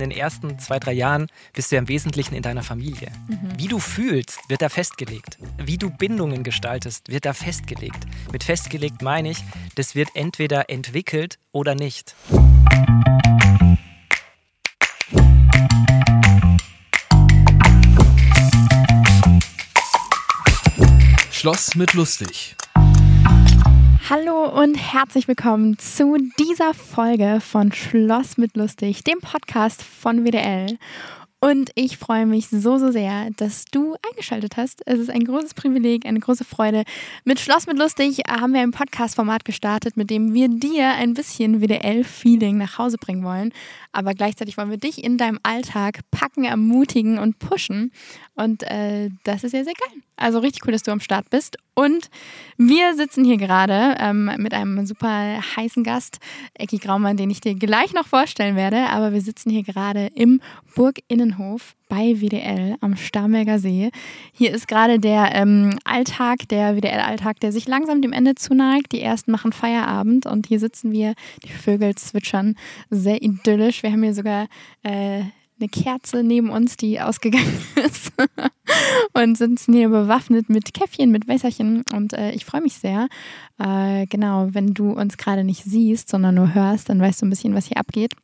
in den ersten zwei, drei Jahren bist du ja im Wesentlichen in deiner Familie. Mhm. Wie du fühlst, wird da festgelegt. Wie du Bindungen gestaltest, wird da festgelegt. Mit festgelegt meine ich, das wird entweder entwickelt oder nicht. Schloss mit lustig. Hallo und herzlich willkommen zu dieser Folge von Schloss mit Lustig, dem Podcast von WDL. Und ich freue mich so, so sehr, dass du eingeschaltet hast. Es ist ein großes Privileg, eine große Freude. Mit Schloss mit Lustig haben wir ein Podcast-Format gestartet, mit dem wir dir ein bisschen WDL-Feeling nach Hause bringen wollen. Aber gleichzeitig wollen wir dich in deinem Alltag packen, ermutigen und pushen. Und äh, das ist sehr, sehr geil. Also richtig cool, dass du am Start bist. Und wir sitzen hier gerade ähm, mit einem super heißen Gast, Ecki Graumann, den ich dir gleich noch vorstellen werde. Aber wir sitzen hier gerade im Burginnenhof bei WDL am Starnberger See. Hier ist gerade der ähm, Alltag, der WDL-Alltag, der sich langsam dem Ende zuneigt. Die ersten machen Feierabend und hier sitzen wir, die Vögel zwitschern, sehr idyllisch. Wir haben hier sogar äh, eine Kerze neben uns, die ausgegangen ist. und sitzen hier bewaffnet mit Käffchen, mit Wässerchen. Und äh, ich freue mich sehr. Äh, genau, wenn du uns gerade nicht siehst, sondern nur hörst, dann weißt du ein bisschen, was hier abgeht.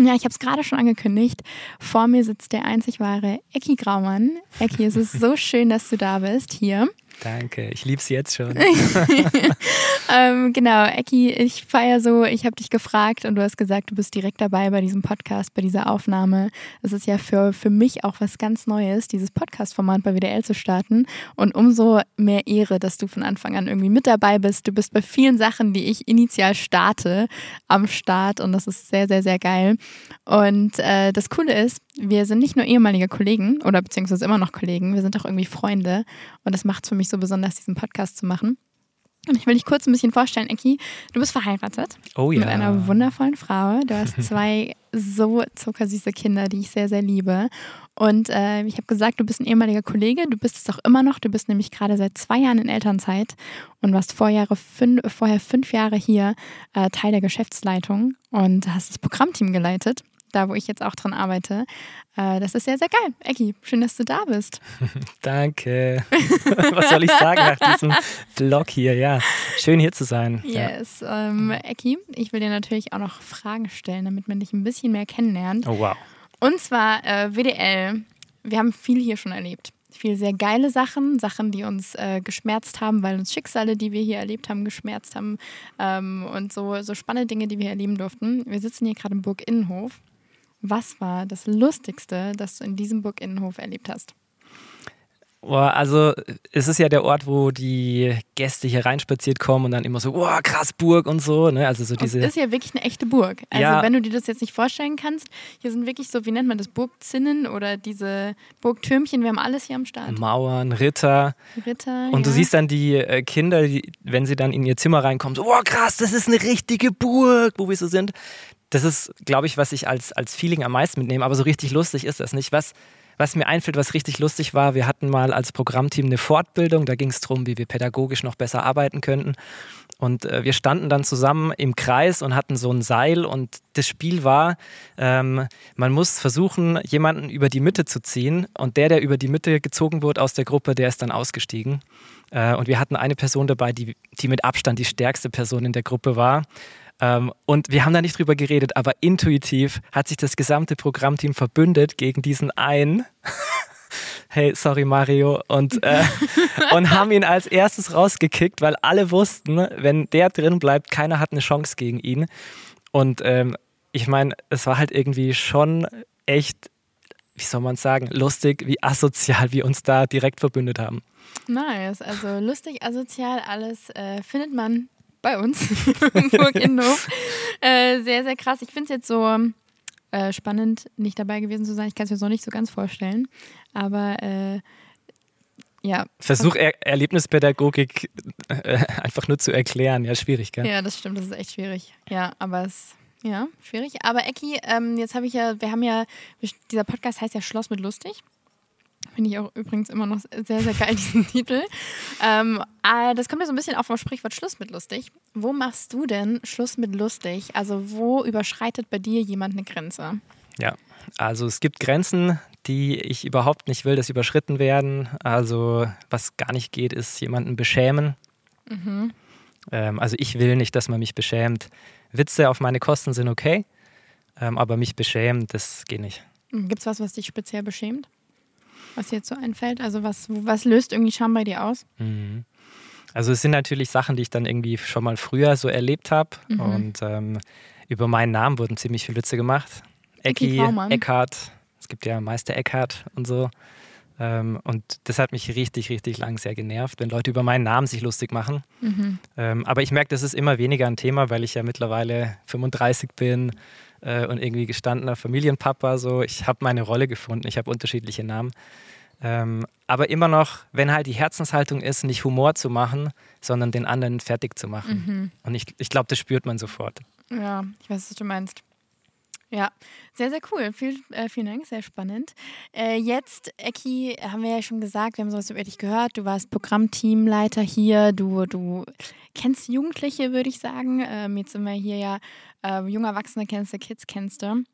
Ja, ich habe es gerade schon angekündigt. Vor mir sitzt der einzig wahre Ecki Graumann. Ecki, es ist so schön, dass du da bist hier. Danke, ich liebe es jetzt schon. ähm, genau, Ecki, ich feiere so, ich habe dich gefragt und du hast gesagt, du bist direkt dabei bei diesem Podcast, bei dieser Aufnahme. Es ist ja für, für mich auch was ganz Neues, dieses Podcast-Format bei WDL zu starten. Und umso mehr Ehre, dass du von Anfang an irgendwie mit dabei bist. Du bist bei vielen Sachen, die ich initial starte, am Start und das ist sehr, sehr, sehr geil. Und äh, das Coole ist, wir sind nicht nur ehemalige Kollegen oder beziehungsweise immer noch Kollegen, wir sind auch irgendwie Freunde und das macht es für mich so besonders, diesen Podcast zu machen. Und ich will dich kurz ein bisschen vorstellen, Eki. Du bist verheiratet oh, ja. mit einer wundervollen Frau. Du hast zwei so zuckersüße Kinder, die ich sehr, sehr liebe. Und äh, ich habe gesagt, du bist ein ehemaliger Kollege. Du bist es auch immer noch. Du bist nämlich gerade seit zwei Jahren in Elternzeit und warst vorher fünf, vorher fünf Jahre hier äh, Teil der Geschäftsleitung und hast das Programmteam geleitet da wo ich jetzt auch dran arbeite. Äh, das ist sehr, sehr geil. Ecki, schön, dass du da bist. Danke. Was soll ich sagen nach diesem Vlog hier? Ja, schön hier zu sein. Yes. Ja. Ähm, Ecki, ich will dir natürlich auch noch Fragen stellen, damit man dich ein bisschen mehr kennenlernt. Oh, wow. Und zwar äh, WDL. Wir haben viel hier schon erlebt viel sehr geile Sachen, Sachen, die uns äh, geschmerzt haben, weil uns Schicksale, die wir hier erlebt haben, geschmerzt haben ähm, und so, so spannende Dinge, die wir erleben durften. Wir sitzen hier gerade im Burg Innenhof was war das Lustigste, das du in diesem Burginnenhof erlebt hast? also es ist ja der Ort, wo die Gäste hier reinspaziert kommen und dann immer so, oh, krass Burg und so. Ne? Also so diese. Es ist ja wirklich eine echte Burg. Also ja. wenn du dir das jetzt nicht vorstellen kannst, hier sind wirklich so, wie nennt man das, Burgzinnen oder diese Burgtürmchen, wir haben alles hier am Start. Mauern, Ritter. Ritter. Und ja. du siehst dann die äh, Kinder, die, wenn sie dann in ihr Zimmer reinkommen, so, oh krass, das ist eine richtige Burg, wo wir so sind das ist, glaube ich, was ich als, als Feeling am meisten mitnehme. Aber so richtig lustig ist das nicht. Was, was mir einfällt, was richtig lustig war, wir hatten mal als Programmteam eine Fortbildung. Da ging es darum, wie wir pädagogisch noch besser arbeiten könnten. Und äh, wir standen dann zusammen im Kreis und hatten so ein Seil. Und das Spiel war, ähm, man muss versuchen, jemanden über die Mitte zu ziehen. Und der, der über die Mitte gezogen wurde aus der Gruppe, der ist dann ausgestiegen. Äh, und wir hatten eine Person dabei, die, die mit Abstand die stärkste Person in der Gruppe war. Ähm, und wir haben da nicht drüber geredet, aber intuitiv hat sich das gesamte Programmteam verbündet gegen diesen einen. hey, sorry Mario, und, äh, und haben ihn als erstes rausgekickt, weil alle wussten, wenn der drin bleibt, keiner hat eine Chance gegen ihn. Und ähm, ich meine, es war halt irgendwie schon echt, wie soll man sagen, lustig, wie asozial wir uns da direkt verbündet haben. Nice, also lustig, asozial, alles äh, findet man bei uns Burg Innenhof. äh, sehr, sehr krass. Ich finde es jetzt so äh, spannend, nicht dabei gewesen zu sein. Ich kann es mir so nicht so ganz vorstellen. Aber äh, ja. Versuch er Erlebnispädagogik äh, einfach nur zu erklären. Ja, schwierig, gell? Ja, das stimmt, das ist echt schwierig. Ja, aber es ja, schwierig. Aber Ecki, ähm, jetzt habe ich ja, wir haben ja, dieser Podcast heißt ja Schloss mit lustig. Finde ich auch übrigens immer noch sehr, sehr geil, diesen Titel. Ähm, äh, das kommt ja so ein bisschen auf vom Sprichwort Schluss mit lustig. Wo machst du denn Schluss mit lustig? Also wo überschreitet bei dir jemand eine Grenze? Ja, also es gibt Grenzen, die ich überhaupt nicht will, dass überschritten werden. Also was gar nicht geht, ist jemanden beschämen. Mhm. Ähm, also ich will nicht, dass man mich beschämt. Witze auf meine Kosten sind okay, ähm, aber mich beschämen, das geht nicht. Gibt es was, was dich speziell beschämt? Was jetzt so einfällt? Also was, was löst irgendwie Scham bei dir aus? Mhm. Also es sind natürlich Sachen, die ich dann irgendwie schon mal früher so erlebt habe. Mhm. Und ähm, über meinen Namen wurden ziemlich viele Witze gemacht. Ecki, Eckhart, es gibt ja Meister Eckhart und so. Ähm, und das hat mich richtig, richtig lang sehr genervt, wenn Leute über meinen Namen sich lustig machen. Mhm. Ähm, aber ich merke, das ist immer weniger ein Thema, weil ich ja mittlerweile 35 bin äh, und irgendwie gestandener Familienpapa. So, ich habe meine Rolle gefunden, ich habe unterschiedliche Namen. Ähm, aber immer noch, wenn halt die Herzenshaltung ist, nicht Humor zu machen, sondern den anderen fertig zu machen. Mhm. Und ich, ich glaube, das spürt man sofort. Ja, ich weiß, was du meinst. Ja, sehr, sehr cool. Viel, äh, vielen Dank, sehr spannend. Äh, jetzt, Eki, haben wir ja schon gesagt, wir haben sowas über dich gehört. Du warst Programmteamleiter hier. Du, du kennst Jugendliche, würde ich sagen. Ähm, jetzt sind wir hier ja äh, junge Erwachsene kennst du, Kids kennst du.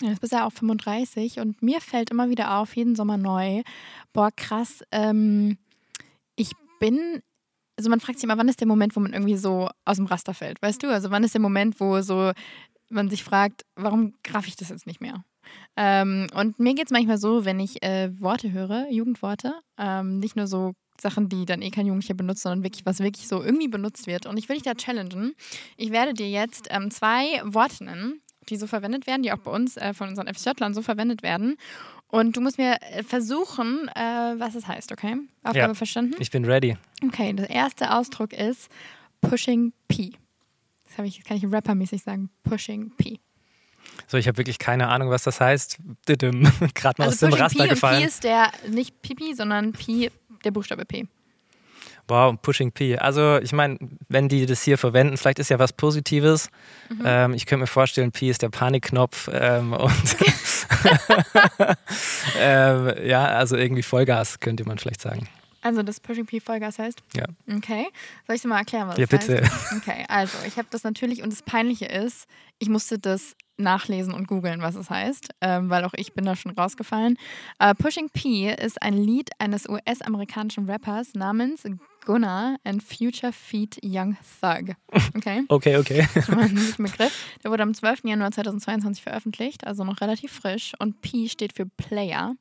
Jetzt bist ja auch 35 und mir fällt immer wieder auf, jeden Sommer neu, boah, krass, ähm, ich bin, also man fragt sich immer, wann ist der Moment, wo man irgendwie so aus dem Raster fällt, weißt du? Also wann ist der Moment, wo so man sich fragt, warum graf ich das jetzt nicht mehr? Ähm, und mir geht es manchmal so, wenn ich äh, Worte höre, Jugendworte, ähm, nicht nur so Sachen, die dann eh kein Jugendlicher benutzt, sondern wirklich, was wirklich so irgendwie benutzt wird. Und ich will dich da challengen. Ich werde dir jetzt ähm, zwei Worte nennen, die so verwendet werden, die auch bei uns äh, von unseren FSJlern so verwendet werden. Und du musst mir äh, versuchen, äh, was es heißt, okay? Aufgabe ja, verstanden? Ich bin ready. Okay, der erste Ausdruck ist Pushing P. Das ich, kann ich rappermäßig sagen. Pushing P. So, ich habe wirklich keine Ahnung, was das heißt. Gerade mal also aus dem Raster P gefallen. P ist der nicht Pipi, sondern P, der Buchstabe P. Wow, Pushing P. Also ich meine, wenn die das hier verwenden, vielleicht ist ja was Positives. Mhm. Ähm, ich könnte mir vorstellen, P ist der Panikknopf ähm, und ähm, ja, also irgendwie Vollgas könnte man vielleicht sagen. Also das Pushing P Vollgas heißt? Ja. Okay. Soll ich dir mal erklären, was ja, das bitte. heißt? Okay, also ich habe das natürlich und das Peinliche ist, ich musste das nachlesen und googeln, was es heißt, ähm, weil auch ich bin da schon rausgefallen. Uh, Pushing P ist ein Lied eines US-amerikanischen Rappers namens Gunnar and Future Feet Young Thug. Okay? okay, okay. Schon mal ein Begriff. Der wurde am 12. Januar 2022 veröffentlicht, also noch relativ frisch. Und P steht für Player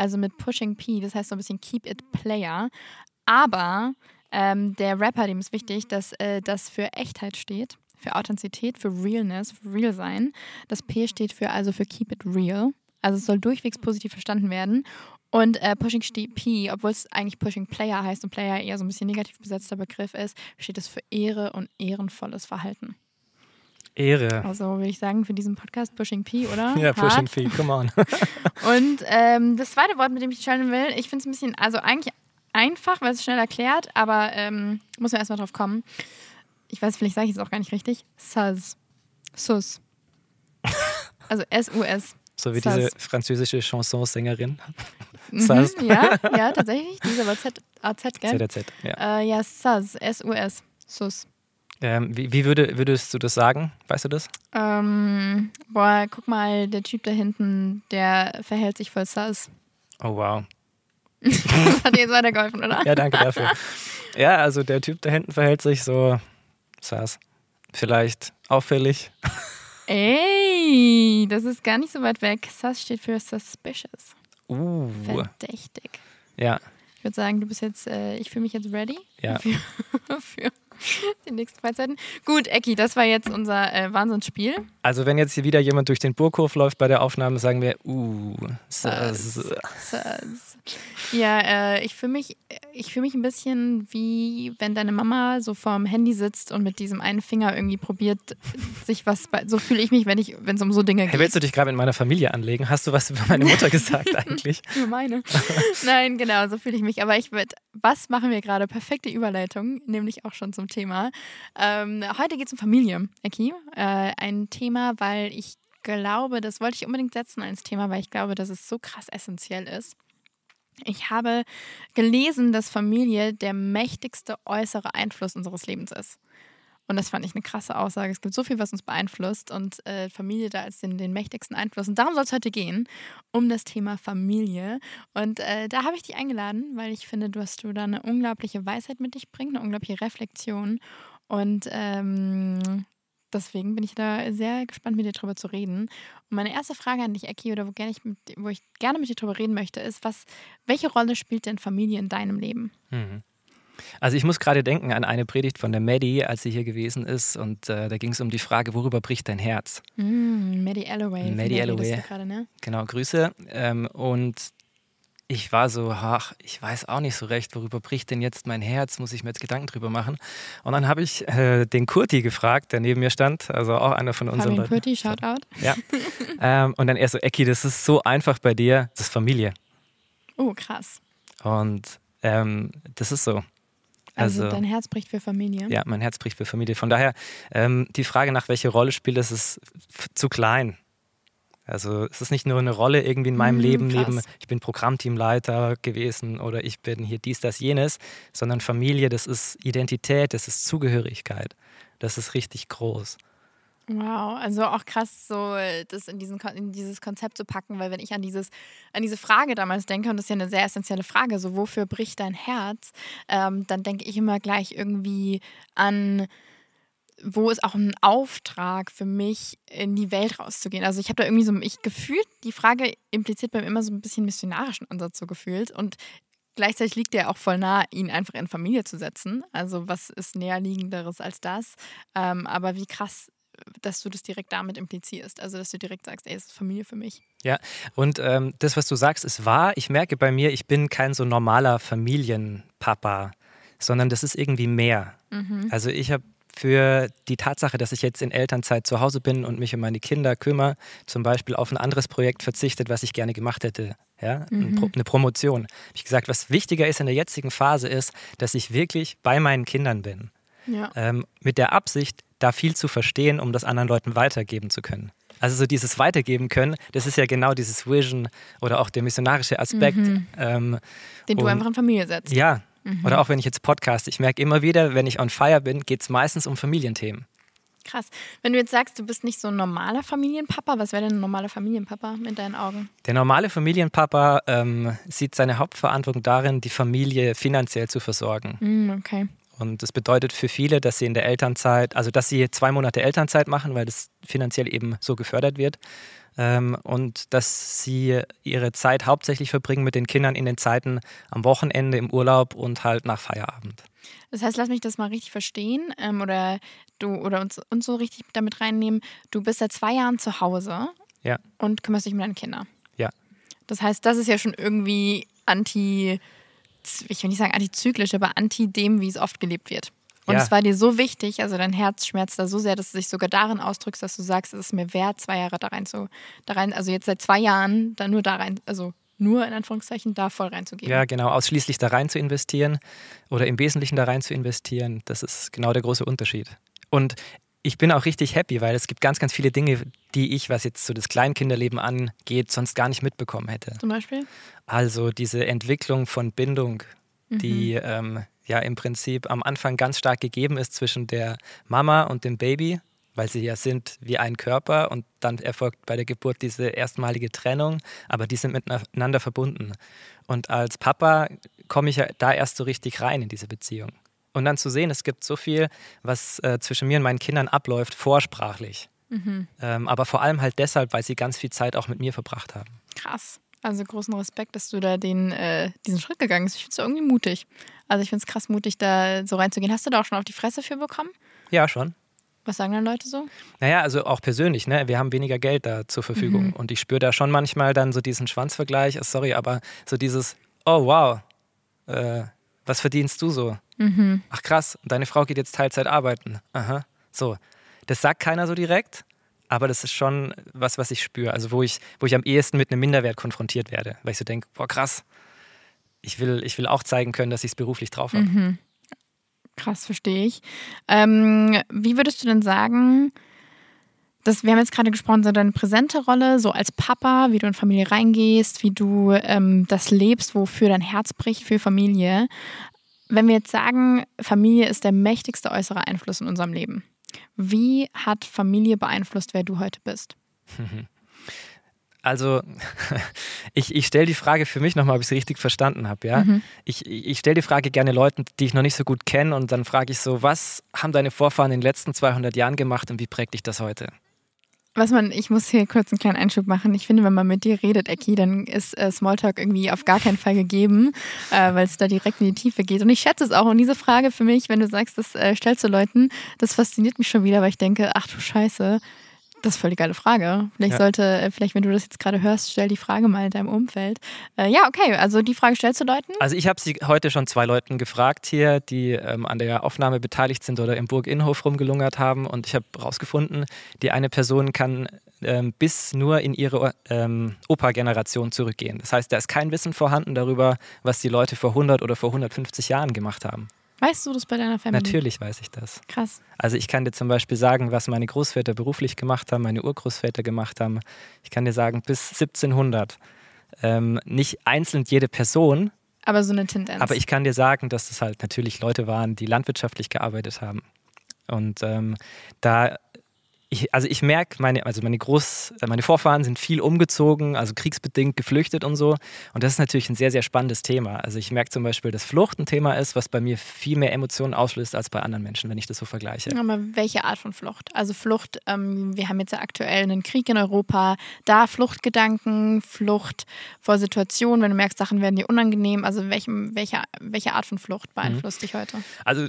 also mit Pushing P, das heißt so ein bisschen Keep It Player. Aber ähm, der Rapper, dem ist wichtig, dass äh, das für Echtheit steht, für Authentizität, für Realness, für Real sein. Das P steht für also für Keep It Real. Also es soll durchwegs positiv verstanden werden. Und äh, Pushing P, obwohl es eigentlich Pushing Player heißt und Player eher so ein bisschen negativ besetzter Begriff ist, steht es für Ehre und ehrenvolles Verhalten. Ehre. Also würde ich sagen, für diesen Podcast Pushing P, oder? Ja, Pushing P, come on. und ähm, das zweite Wort, mit dem ich challengen will, ich finde es ein bisschen, also eigentlich einfach, weil es schnell erklärt, aber ähm, muss man erstmal drauf kommen. Ich weiß, vielleicht sage ich es auch gar nicht richtig. Sus. Sus. Also S-U-S. So wie Sus. diese französische Chansonsängerin. Mhm, ja, ja, tatsächlich. Diese war Z-A-Z, gell? Z-A-Z, ja. Äh, ja, Sus. S-U-S. Sus. Ähm, wie, wie würde, würdest du das sagen? Weißt du das? Ähm, boah, guck mal, der Typ da hinten, der verhält sich voll sass. Oh, wow. das hat dir jetzt weitergeholfen, oder? Ja, danke dafür. Ja, also der Typ da hinten verhält sich so sass. Vielleicht auffällig. Ey, das ist gar nicht so weit weg. Sass steht für suspicious. Uh. Verdächtig. Ja. Ich würde sagen, du bist jetzt, äh, ich fühle mich jetzt ready. Ja. Für, für die nächsten Freizeiten. Gut, Ecki, das war jetzt unser äh, Wahnsinnsspiel. Also wenn jetzt hier wieder jemand durch den Burghof läuft bei der Aufnahme, sagen wir, uh, sass. sass. Ja, äh, ich fühle mich, fühl mich ein bisschen wie wenn deine Mama so vorm Handy sitzt und mit diesem einen Finger irgendwie probiert, sich was bei, so fühle ich mich, wenn es um so Dinge geht. Hey, willst du dich gerade mit meiner Familie anlegen? Hast du was über meine Mutter gesagt eigentlich? über meine. Nein, genau, so fühle ich mich. Aber ich würde, was machen wir gerade? Perfekte Überleitung, nämlich auch schon zum Thema. Ähm, heute geht es um Familie, Eki. Äh, ein Thema, weil ich glaube, das wollte ich unbedingt setzen als Thema, weil ich glaube, dass es so krass essentiell ist. Ich habe gelesen, dass Familie der mächtigste äußere Einfluss unseres Lebens ist. Und das fand ich eine krasse Aussage. Es gibt so viel, was uns beeinflusst und äh, Familie da als den, den mächtigsten Einfluss. Und darum soll es heute gehen, um das Thema Familie. Und äh, da habe ich dich eingeladen, weil ich finde, dass du da eine unglaubliche Weisheit mit dich bringst, eine unglaubliche Reflexion. Und ähm, deswegen bin ich da sehr gespannt, mit dir drüber zu reden. Und meine erste Frage an dich, Eki, oder wo, gerne ich mit, wo ich gerne mit dir drüber reden möchte, ist, was, welche Rolle spielt denn Familie in deinem Leben? Mhm. Also ich muss gerade denken an eine Predigt von der Maddie, als sie hier gewesen ist und äh, da ging es um die Frage, worüber bricht dein Herz? Mm, Maddie Alloway. Maddie Alloway. Grade, ne? Genau, Grüße. Ähm, und ich war so, ach, ich weiß auch nicht so recht, worüber bricht denn jetzt mein Herz, muss ich mir jetzt Gedanken drüber machen. Und dann habe ich äh, den Kurti gefragt, der neben mir stand, also auch einer von unseren Fabian Kurti, Shoutout. Ja. ähm, und dann er so, Ecki, das ist so einfach bei dir, das ist Familie. Oh, krass. Und ähm, das ist so. Also, also, dein Herz bricht für Familie? Ja, mein Herz bricht für Familie. Von daher, ähm, die Frage nach welche Rolle spielt, das ist zu klein. Also es ist nicht nur eine Rolle irgendwie in meinem mhm, Leben, neben ich bin Programmteamleiter gewesen oder ich bin hier dies, das, jenes, sondern Familie, das ist Identität, das ist Zugehörigkeit. Das ist richtig groß. Wow, also auch krass, so das in, diesen, in dieses Konzept zu packen, weil wenn ich an dieses, an diese Frage damals denke, und das ist ja eine sehr essentielle Frage, so wofür bricht dein Herz, ähm, dann denke ich immer gleich irgendwie an wo ist auch ein Auftrag für mich, in die Welt rauszugehen. Also ich habe da irgendwie so, ich gefühlt, die Frage impliziert beim immer so ein bisschen missionarischen Ansatz so gefühlt. Und gleichzeitig liegt der auch voll nah, ihn einfach in Familie zu setzen. Also was ist näherliegenderes als das? Ähm, aber wie krass dass du das direkt damit implizierst. Also, dass du direkt sagst, ey, es ist Familie für mich. Ja, und ähm, das, was du sagst, ist wahr. Ich merke bei mir, ich bin kein so normaler Familienpapa, sondern das ist irgendwie mehr. Mhm. Also, ich habe für die Tatsache, dass ich jetzt in Elternzeit zu Hause bin und mich um meine Kinder kümmere, zum Beispiel auf ein anderes Projekt verzichtet, was ich gerne gemacht hätte. Ja, mhm. eine Promotion. Habe ich gesagt, was wichtiger ist in der jetzigen Phase ist, dass ich wirklich bei meinen Kindern bin. Ja. Ähm, mit der Absicht, da viel zu verstehen, um das anderen Leuten weitergeben zu können. Also so dieses Weitergeben können, das ist ja genau dieses Vision oder auch der missionarische Aspekt. Mhm. Ähm, Den du einfach in Familie setzt. Ja. Mhm. Oder auch wenn ich jetzt podcast, ich merke immer wieder, wenn ich on fire bin, geht es meistens um Familienthemen. Krass. Wenn du jetzt sagst, du bist nicht so ein normaler Familienpapa, was wäre denn ein normaler Familienpapa in deinen Augen? Der normale Familienpapa ähm, sieht seine Hauptverantwortung darin, die Familie finanziell zu versorgen. Mm, okay. Und das bedeutet für viele, dass sie in der Elternzeit, also dass sie zwei Monate Elternzeit machen, weil das finanziell eben so gefördert wird. Ähm, und dass sie ihre Zeit hauptsächlich verbringen mit den Kindern in den Zeiten am Wochenende, im Urlaub und halt nach Feierabend. Das heißt, lass mich das mal richtig verstehen ähm, oder du oder uns, uns so richtig damit reinnehmen. Du bist seit zwei Jahren zu Hause ja. und kümmerst dich um deine Kinder. Ja. Das heißt, das ist ja schon irgendwie anti ich will nicht sagen antizyklisch, aber anti dem, wie es oft gelebt wird. Und ja. es war dir so wichtig, also dein Herz schmerzt da so sehr, dass du dich sogar darin ausdrückst, dass du sagst, es ist mir wert, zwei Jahre da rein zu, da rein, also jetzt seit zwei Jahren da nur da rein, also nur in Anführungszeichen da voll reinzugehen. Ja, genau, ausschließlich da rein zu investieren oder im Wesentlichen da rein zu investieren, das ist genau der große Unterschied. Und ich bin auch richtig happy, weil es gibt ganz, ganz viele Dinge, die ich, was jetzt so das Kleinkinderleben angeht, sonst gar nicht mitbekommen hätte. Zum Beispiel? Also diese Entwicklung von Bindung, mhm. die ähm, ja im Prinzip am Anfang ganz stark gegeben ist zwischen der Mama und dem Baby, weil sie ja sind wie ein Körper und dann erfolgt bei der Geburt diese erstmalige Trennung, aber die sind miteinander verbunden. Und als Papa komme ich ja da erst so richtig rein in diese Beziehung. Und dann zu sehen, es gibt so viel, was äh, zwischen mir und meinen Kindern abläuft, vorsprachlich. Mhm. Ähm, aber vor allem halt deshalb, weil sie ganz viel Zeit auch mit mir verbracht haben. Krass. Also großen Respekt, dass du da den, äh, diesen Schritt gegangen bist. Ich finde es irgendwie mutig. Also ich finde es krass mutig, da so reinzugehen. Hast du da auch schon auf die Fresse für bekommen? Ja, schon. Was sagen dann Leute so? Naja, also auch persönlich, ne? Wir haben weniger Geld da zur Verfügung. Mhm. Und ich spüre da schon manchmal dann so diesen Schwanzvergleich, sorry, aber so dieses, oh wow, äh, was verdienst du so? Mhm. Ach krass, deine Frau geht jetzt Teilzeit arbeiten. Aha, so. Das sagt keiner so direkt, aber das ist schon was, was ich spüre. Also wo ich, wo ich am ehesten mit einem Minderwert konfrontiert werde, weil ich so denke, boah krass, ich will, ich will auch zeigen können, dass ich es beruflich drauf habe. Mhm. Krass, verstehe ich. Ähm, wie würdest du denn sagen, das, wir haben jetzt gerade gesprochen, so deine präsente Rolle, so als Papa, wie du in Familie reingehst, wie du ähm, das lebst, wofür dein Herz bricht für Familie. Wenn wir jetzt sagen, Familie ist der mächtigste äußere Einfluss in unserem Leben, wie hat Familie beeinflusst, wer du heute bist? Also, ich, ich stelle die Frage für mich nochmal, ob ich sie richtig verstanden habe. Ja? Mhm. Ich, ich stelle die Frage gerne Leuten, die ich noch nicht so gut kenne, und dann frage ich so: Was haben deine Vorfahren in den letzten 200 Jahren gemacht und wie prägt dich das heute? Was man, ich muss hier kurz einen kleinen Einschub machen. Ich finde, wenn man mit dir redet, Eki, dann ist äh, Smalltalk irgendwie auf gar keinen Fall gegeben, äh, weil es da direkt in die Tiefe geht. Und ich schätze es auch. Und diese Frage für mich, wenn du sagst, das äh, stellst du Leuten, das fasziniert mich schon wieder, weil ich denke, ach du Scheiße, das ist voll die geile Frage. Vielleicht ja. sollte, äh, vielleicht, wenn du das jetzt gerade hörst, stell die Frage mal in deinem Umfeld. Äh, ja, okay, also die Frage stellst du Leuten? Also ich habe sie heute schon zwei Leuten gefragt hier, die ähm, an der Aufnahme beteiligt sind oder im Burg Innenhof rumgelungert haben und ich habe herausgefunden, die eine Person kann ähm, bis nur in ihre ähm, Opa-Generation zurückgehen. Das heißt, da ist kein Wissen vorhanden darüber, was die Leute vor 100 oder vor 150 Jahren gemacht haben. Weißt du das bei deiner Familie? Natürlich weiß ich das. Krass. Also ich kann dir zum Beispiel sagen, was meine Großväter beruflich gemacht haben, meine Urgroßväter gemacht haben. Ich kann dir sagen, bis 1700. Ähm, nicht einzeln jede Person. Aber so eine Tendenz. Aber ich kann dir sagen, dass das halt natürlich Leute waren, die landwirtschaftlich gearbeitet haben. Und ähm, da ich, also ich merke, meine, also meine Groß, meine Vorfahren sind viel umgezogen, also kriegsbedingt geflüchtet und so. Und das ist natürlich ein sehr, sehr spannendes Thema. Also ich merke zum Beispiel, dass Flucht ein Thema ist, was bei mir viel mehr Emotionen auslöst als bei anderen Menschen, wenn ich das so vergleiche. Aber welche Art von Flucht? Also Flucht, ähm, wir haben jetzt ja aktuell einen Krieg in Europa, da Fluchtgedanken, Flucht vor Situationen, wenn du merkst, Sachen werden dir unangenehm. Also welchem, welche, welche Art von Flucht beeinflusst mhm. dich heute? Also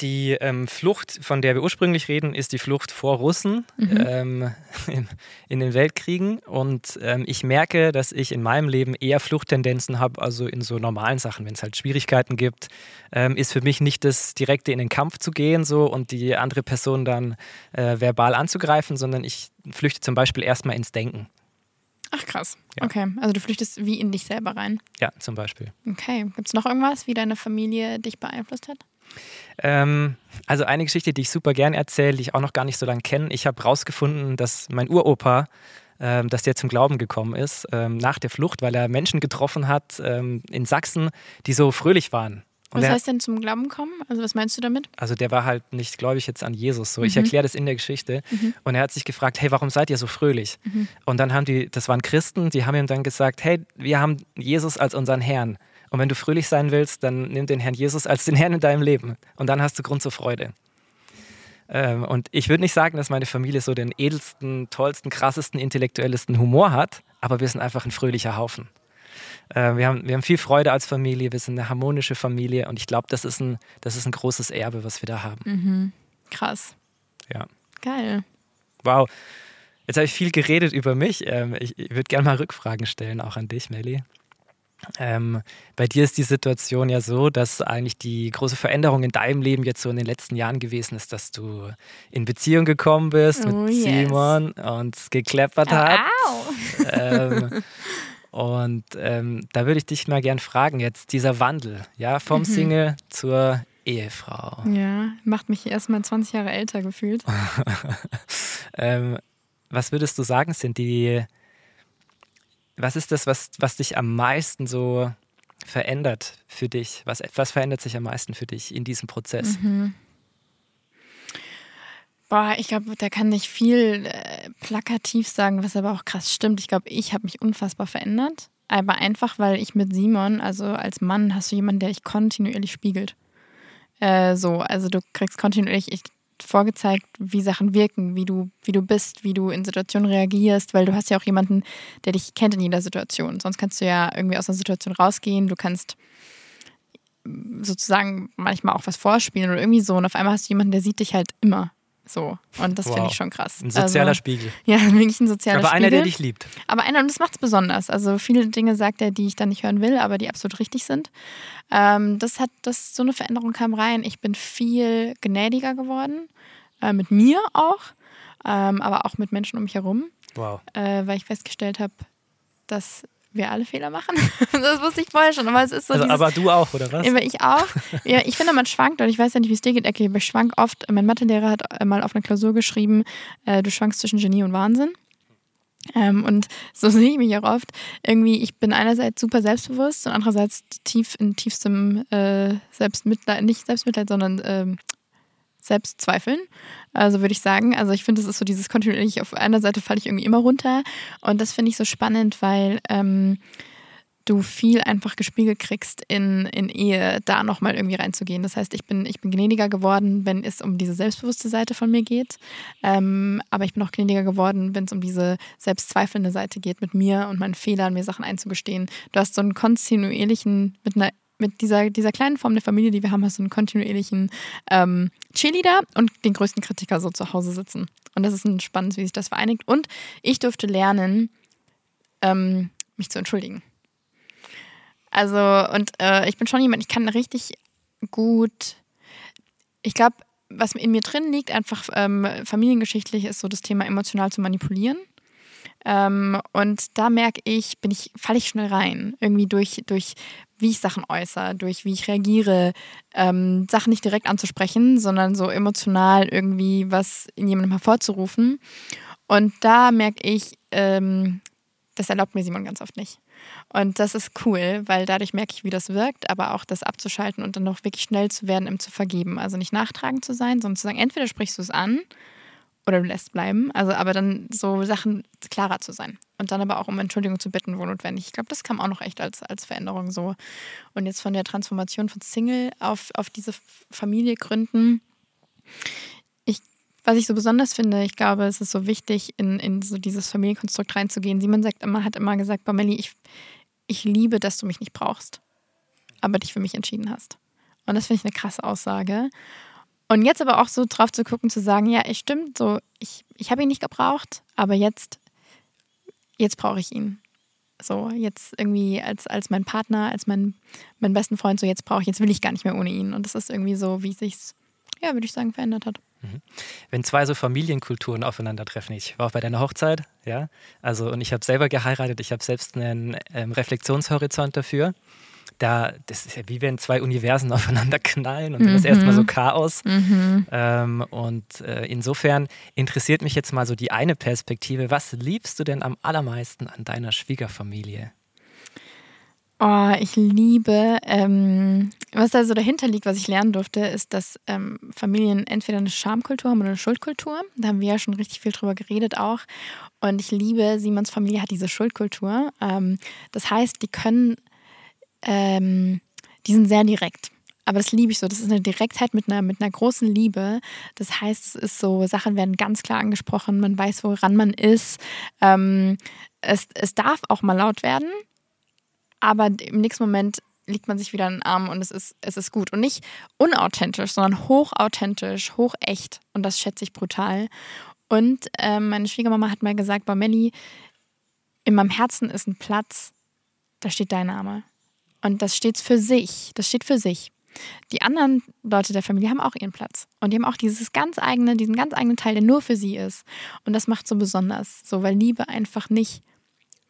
die ähm, Flucht, von der wir ursprünglich reden, ist die Flucht vor Russen mhm. ähm, in, in, den Weltkriegen. Und ähm, ich merke, dass ich in meinem Leben eher Fluchttendenzen habe, also in so normalen Sachen, wenn es halt Schwierigkeiten gibt, ähm, ist für mich nicht das direkte in den Kampf zu gehen so und die andere Person dann äh, verbal anzugreifen, sondern ich flüchte zum Beispiel erstmal ins Denken. Ach krass. Ja. Okay, also du flüchtest wie in dich selber rein. Ja, zum Beispiel. Okay, gibt es noch irgendwas, wie deine Familie dich beeinflusst hat? Ähm, also eine Geschichte, die ich super gern erzähle, die ich auch noch gar nicht so lange kenne. Ich habe rausgefunden, dass mein Uropa, ähm, dass der zum Glauben gekommen ist ähm, nach der Flucht, weil er Menschen getroffen hat ähm, in Sachsen, die so fröhlich waren. Und was heißt denn zum Glauben kommen? Also was meinst du damit? Also der war halt nicht gläubig jetzt an Jesus. So, mhm. ich erkläre das in der Geschichte. Mhm. Und er hat sich gefragt, hey, warum seid ihr so fröhlich? Mhm. Und dann haben die, das waren Christen, die haben ihm dann gesagt, hey, wir haben Jesus als unseren Herrn. Und wenn du fröhlich sein willst, dann nimm den Herrn Jesus als den Herrn in deinem Leben. Und dann hast du Grund zur Freude. Ähm, und ich würde nicht sagen, dass meine Familie so den edelsten, tollsten, krassesten, intellektuellesten Humor hat, aber wir sind einfach ein fröhlicher Haufen. Äh, wir, haben, wir haben viel Freude als Familie, wir sind eine harmonische Familie und ich glaube, das, ist ein, das ist ein großes Erbe, was wir da haben. Mhm. Krass. Ja. Geil. Wow. Jetzt habe ich viel geredet über mich. Ähm, ich, ich würde gerne mal Rückfragen stellen, auch an dich, Melly. Ähm, bei dir ist die Situation ja so, dass eigentlich die große Veränderung in deinem Leben jetzt so in den letzten Jahren gewesen ist, dass du in Beziehung gekommen bist oh, mit yes. Simon und es gekleppert hat. Ähm, und ähm, da würde ich dich mal gern fragen, jetzt dieser Wandel, ja, vom mhm. Single zur Ehefrau. Ja, macht mich erstmal 20 Jahre älter gefühlt. Ähm, was würdest du sagen, sind die was ist das, was, was dich am meisten so verändert für dich? Was, was verändert sich am meisten für dich in diesem Prozess? Mhm. Boah, ich glaube, da kann ich viel äh, plakativ sagen, was aber auch krass stimmt. Ich glaube, ich habe mich unfassbar verändert. Aber einfach, weil ich mit Simon, also als Mann, hast du jemanden, der dich kontinuierlich spiegelt. Äh, so, also du kriegst kontinuierlich, ich vorgezeigt, wie Sachen wirken, wie du, wie du bist, wie du in Situationen reagierst, weil du hast ja auch jemanden, der dich kennt in jeder Situation. Sonst kannst du ja irgendwie aus einer Situation rausgehen, du kannst sozusagen manchmal auch was vorspielen oder irgendwie so und auf einmal hast du jemanden, der sieht dich halt immer. So. Und das wow. finde ich schon krass. Ein sozialer also, Spiegel. Ja, wirklich ein sozialer aber Spiegel. Aber einer, der dich liebt. Aber einer, und das macht es besonders. Also viele Dinge sagt er, die ich dann nicht hören will, aber die absolut richtig sind. Ähm, das hat, das, so eine Veränderung kam rein. Ich bin viel gnädiger geworden. Äh, mit mir auch, ähm, aber auch mit Menschen um mich herum. Wow. Äh, weil ich festgestellt habe, dass wir alle Fehler machen. das wusste ich vorher schon, aber es ist so. Also, dieses, aber du auch, oder was? Ja, ich auch. Ja, ich finde, man schwankt, und ich weiß ja nicht, wie es dir geht, aber ich schwank oft. Mein Mathelehrer hat mal auf einer Klausur geschrieben, äh, du schwankst zwischen Genie und Wahnsinn. Ähm, und so sehe ich mich auch oft. Irgendwie, ich bin einerseits super selbstbewusst und andererseits tief in tiefstem äh, Selbstmitleid, nicht Selbstmitleid, sondern ähm, Selbstzweifeln. Also würde ich sagen. Also ich finde, es ist so dieses kontinuierlich, auf einer Seite falle ich irgendwie immer runter. Und das finde ich so spannend, weil ähm, du viel einfach gespiegelt kriegst in, in Ehe, da nochmal irgendwie reinzugehen. Das heißt, ich bin, ich bin gnädiger geworden, wenn es um diese selbstbewusste Seite von mir geht. Ähm, aber ich bin auch gnädiger geworden, wenn es um diese selbstzweifelnde Seite geht, mit mir und meinen Fehlern, mir Sachen einzugestehen. Du hast so einen kontinuierlichen, mit einer mit dieser, dieser kleinen Form der Familie, die wir haben, hast du einen kontinuierlichen ähm, Cheerleader und den größten Kritiker so zu Hause sitzen. Und das ist ein spannend, wie sich das vereinigt. Und ich durfte lernen, ähm, mich zu entschuldigen. Also, und äh, ich bin schon jemand, ich kann richtig gut, ich glaube, was in mir drin liegt, einfach ähm, familiengeschichtlich, ist so das Thema emotional zu manipulieren. Ähm, und da merke ich, bin ich, falle ich schnell rein. Irgendwie durch, durch wie ich Sachen äußere, durch wie ich reagiere, ähm, Sachen nicht direkt anzusprechen, sondern so emotional irgendwie was in jemandem hervorzurufen. Und da merke ich, ähm, das erlaubt mir Simon ganz oft nicht. Und das ist cool, weil dadurch merke ich, wie das wirkt, aber auch das abzuschalten und dann noch wirklich schnell zu werden, im zu vergeben. Also nicht nachtragend zu sein, sondern zu sagen, entweder sprichst du es an oder lässt bleiben. Also aber dann so Sachen klarer zu sein. Und dann aber auch um Entschuldigung zu bitten, wo notwendig. Ich glaube, das kam auch noch echt als, als Veränderung so. Und jetzt von der Transformation von Single auf, auf diese Familie gründen. Ich, was ich so besonders finde, ich glaube, es ist so wichtig, in, in so dieses Familienkonstrukt reinzugehen. Simon sagt immer, hat immer gesagt, Bameli, ich, ich liebe, dass du mich nicht brauchst, aber dich für mich entschieden hast. Und das finde ich eine krasse Aussage. Und jetzt aber auch so drauf zu gucken, zu sagen, ja, es stimmt, so, ich, ich habe ihn nicht gebraucht, aber jetzt, jetzt brauche ich ihn. So, jetzt irgendwie als, als mein Partner, als mein, mein besten Freund, so jetzt brauche ich, jetzt will ich gar nicht mehr ohne ihn. Und das ist irgendwie so, wie sich's, ja, würde ich sagen, verändert hat. Mhm. Wenn zwei so Familienkulturen aufeinandertreffen, ich war auch bei deiner Hochzeit, ja, also und ich habe selber geheiratet, ich habe selbst einen ähm, Reflexionshorizont dafür da, das ist ja wie wenn zwei Universen aufeinander knallen und dann ist erstmal so mhm. Chaos. Mhm. Ähm, und äh, insofern interessiert mich jetzt mal so die eine Perspektive. Was liebst du denn am allermeisten an deiner Schwiegerfamilie? Oh, ich liebe, ähm, was da so dahinter liegt, was ich lernen durfte, ist, dass ähm, Familien entweder eine Schamkultur haben oder eine Schuldkultur. Da haben wir ja schon richtig viel drüber geredet auch. Und ich liebe, Simons Familie hat diese Schuldkultur. Ähm, das heißt, die können ähm, die sind sehr direkt. Aber das liebe ich so. Das ist eine Direktheit mit einer, mit einer großen Liebe. Das heißt, es ist so, Sachen werden ganz klar angesprochen, man weiß, woran man ist. Ähm, es, es darf auch mal laut werden, aber im nächsten Moment liegt man sich wieder in den Arm und es ist, es ist gut. Und nicht unauthentisch, sondern hochauthentisch, hochecht. Und das schätze ich brutal. Und ähm, meine Schwiegermama hat mal gesagt, Melli, in meinem Herzen ist ein Platz, da steht dein Name. Und das steht für sich. Das steht für sich. Die anderen Leute der Familie haben auch ihren Platz. Und die haben auch dieses ganz eigene, diesen ganz eigenen Teil, der nur für sie ist. Und das macht so besonders. So, weil Liebe einfach nicht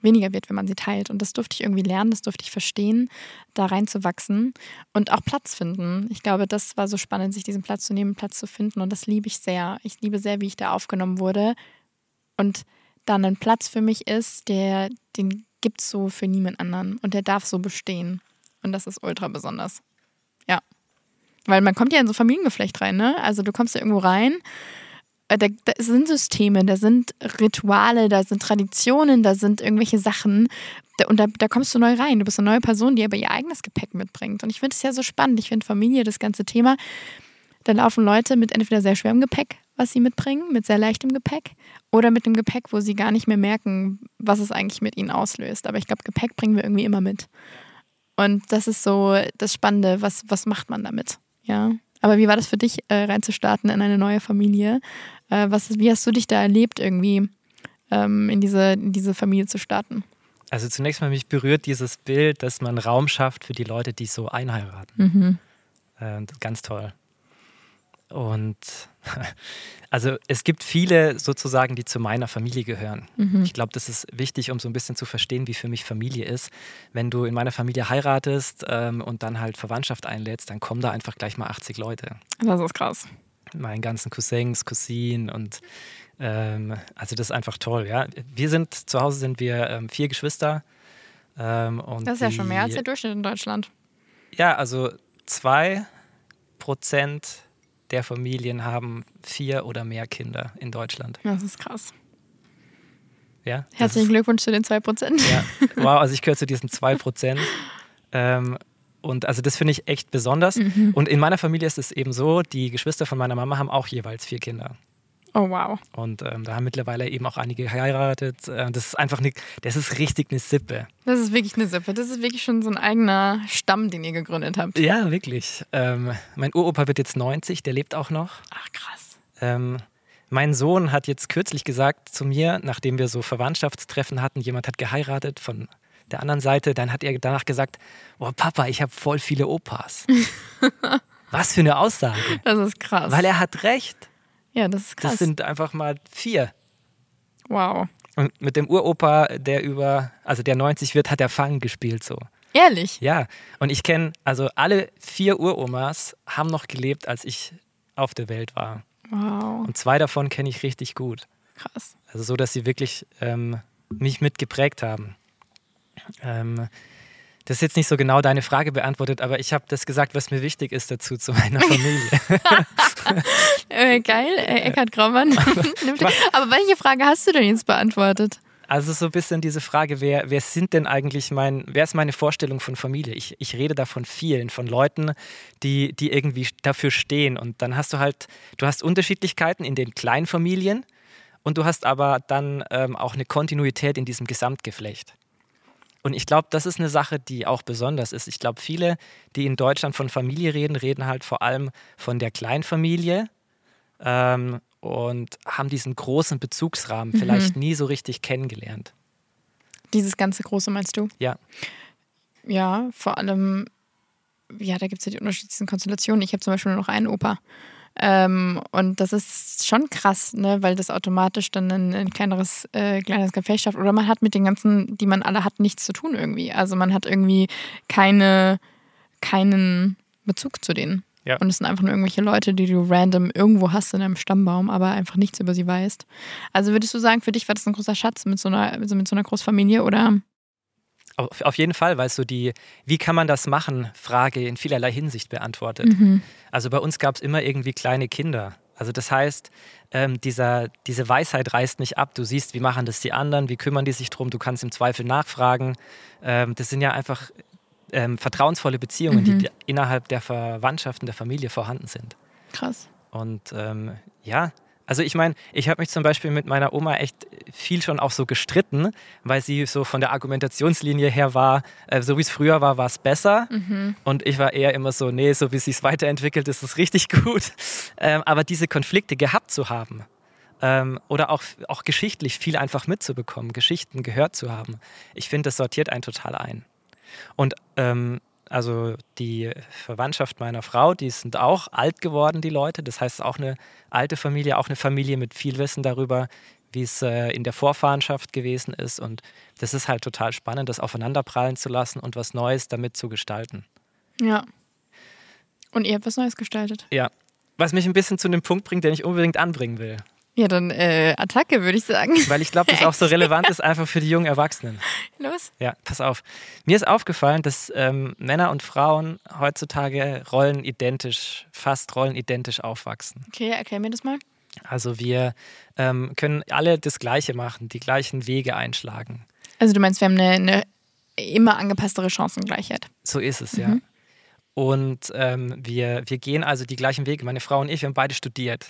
weniger wird, wenn man sie teilt. Und das durfte ich irgendwie lernen, das durfte ich verstehen, da reinzuwachsen und auch Platz finden. Ich glaube, das war so spannend, sich diesen Platz zu nehmen, Platz zu finden. Und das liebe ich sehr. Ich liebe sehr, wie ich da aufgenommen wurde. Und dann ein Platz für mich ist, der, den gibt es so für niemand anderen und der darf so bestehen. Und das ist ultra besonders. Ja. Weil man kommt ja in so Familiengeflecht rein, ne? Also du kommst ja irgendwo rein, äh, da, da sind Systeme, da sind Rituale, da sind Traditionen, da sind irgendwelche Sachen. Und da, da kommst du neu rein. Du bist eine neue Person, die aber ihr eigenes Gepäck mitbringt. Und ich finde es ja so spannend. Ich finde Familie, das ganze Thema. Da laufen Leute mit entweder sehr schwerem Gepäck was sie mitbringen, mit sehr leichtem Gepäck oder mit dem Gepäck, wo sie gar nicht mehr merken, was es eigentlich mit ihnen auslöst. Aber ich glaube, Gepäck bringen wir irgendwie immer mit. Und das ist so das Spannende, was, was macht man damit? Ja. Aber wie war das für dich, äh, reinzustarten in eine neue Familie? Äh, was, wie hast du dich da erlebt, irgendwie ähm, in, diese, in diese Familie zu starten? Also zunächst mal mich berührt dieses Bild, dass man Raum schafft für die Leute, die so einheiraten. Mhm. Äh, ganz toll. Und also es gibt viele sozusagen, die zu meiner Familie gehören. Mhm. Ich glaube, das ist wichtig, um so ein bisschen zu verstehen, wie für mich Familie ist. Wenn du in meiner Familie heiratest ähm, und dann halt Verwandtschaft einlädst, dann kommen da einfach gleich mal 80 Leute. Das ist krass. Meinen ganzen Cousins, Cousinen und Ähm, also das ist einfach toll, ja. Wir sind, zu Hause sind wir ähm, vier Geschwister. Ähm, und Das ist ja die, schon mehr als der Durchschnitt in Deutschland. Ja, also zwei Prozent der Familien haben vier oder mehr Kinder in Deutschland. Das ist krass. Ja, Herzlichen Glückwunsch zu den 2%. Ja, wow, also ich gehöre zu diesen 2%. Ähm, und also das finde ich echt besonders. Mhm. Und in meiner Familie ist es eben so, die Geschwister von meiner Mama haben auch jeweils vier Kinder. Oh, wow. Und ähm, da haben mittlerweile eben auch einige geheiratet. Äh, das ist einfach eine, das ist richtig eine Sippe. Das ist wirklich eine Sippe. Das ist wirklich schon so ein eigener Stamm, den ihr gegründet habt. Ja, wirklich. Ähm, mein Uropa wird jetzt 90, der lebt auch noch. Ach, krass. Ähm, mein Sohn hat jetzt kürzlich gesagt zu mir, nachdem wir so Verwandtschaftstreffen hatten, jemand hat geheiratet von der anderen Seite, dann hat er danach gesagt, oh Papa, ich habe voll viele Opas. Was für eine Aussage. Das ist krass. Weil er hat recht. Ja, das ist krass. Das sind einfach mal vier. wow. Und mit dem Uropa, der über, also der 90 wird, hat er Fang gespielt so. Ehrlich? Ja, und ich kenne, also alle vier Uromas haben noch gelebt, als ich auf der Welt war. Wow. Und zwei davon kenne ich richtig gut. Krass. Also so, dass sie wirklich ähm, mich mitgeprägt haben. Ähm, das ist jetzt nicht so genau deine Frage beantwortet, aber ich habe das gesagt, was mir wichtig ist dazu zu meiner Familie. Äh, geil, äh, Eckhard Graumann. Aber welche Frage hast du denn jetzt beantwortet? Also so ein bisschen diese Frage, wer, wer sind denn eigentlich mein, wer ist meine Vorstellung von Familie? Ich, ich rede da von vielen, von Leuten, die, die irgendwie dafür stehen. Und dann hast du halt, du hast Unterschiedlichkeiten in den Kleinfamilien und du hast aber dann ähm, auch eine Kontinuität in diesem Gesamtgeflecht. Und ich glaube, das ist eine Sache, die auch besonders ist. Ich glaube, viele, die in Deutschland von Familie reden, reden halt vor allem von der Kleinfamilie ähm, und haben diesen großen Bezugsrahmen vielleicht nie so richtig kennengelernt. Dieses ganze Große meinst du? Ja. Ja, vor allem, ja, da gibt es ja die unterschiedlichsten Konstellationen. Ich habe zum Beispiel nur noch einen Opa. Ähm, und das ist schon krass, ne, weil das automatisch dann ein, ein kleineres, äh, kleineres Gefecht schafft. Oder man hat mit den ganzen, die man alle hat, nichts zu tun irgendwie. Also man hat irgendwie keine, keinen Bezug zu denen. Ja. Und es sind einfach nur irgendwelche Leute, die du random irgendwo hast in einem Stammbaum, aber einfach nichts über sie weißt. Also würdest du sagen, für dich war das ein großer Schatz mit so einer, mit so, mit so einer Großfamilie oder? Auf, auf jeden Fall, weil so die, wie kann man das machen, Frage in vielerlei Hinsicht beantwortet. Mhm. Also bei uns gab es immer irgendwie kleine Kinder. Also das heißt, ähm, dieser, diese Weisheit reißt nicht ab. Du siehst, wie machen das die anderen, wie kümmern die sich drum, du kannst im Zweifel nachfragen. Ähm, das sind ja einfach ähm, vertrauensvolle Beziehungen, Mhm. die innerhalb der Verwandtschaften, der Familie vorhanden sind. Krass. Und ähm, ja, also ich meine, ich habe mich zum Beispiel mit meiner Oma echt viel schon auch so gestritten, weil sie so von der Argumentationslinie her war, äh, so wie es früher war, war es besser. Und ich war eher immer so, nee, so wie es sich weiterentwickelt, ist es richtig gut. Ähm, aber diese Konflikte gehabt zu haben ähm, oder auch, auch geschichtlich viel einfach mitzubekommen, Geschichten gehört zu haben, ich finde, das sortiert einen total ein. Und ähm, also die Verwandtschaft meiner Frau, die sind auch alt geworden, die Leute. Das heißt, auch eine alte Familie, auch eine Familie mit viel Wissen darüber, wie es äh, in der Vorfahrenschaft gewesen ist. Und das ist halt total spannend, das aufeinanderprallen zu lassen und was Neues damit zu gestalten. Ja. Und ihr habt was Neues gestaltet. Ja. Was mich ein bisschen zu dem Punkt bringt, den ich unbedingt anbringen will. Ja, dann äh, Attacke, würde ich sagen. Weil ich glaube, das auch so relevant ist einfach für die jungen Erwachsenen. Los. Ja, pass auf. Mir ist aufgefallen, dass ähm, Männer und Frauen heutzutage rollenidentisch, fast rollenidentisch aufwachsen. Okay, erklär mir das mal. Also wir ähm, können alle das Gleiche machen, die gleichen Wege einschlagen. Also du meinst, wir haben eine, eine immer angepasstere Chancengleichheit. So ist es, ja. Und ähm, wir, wir gehen also die gleichen Wege. Meine Frau und ich, wir haben beide studiert.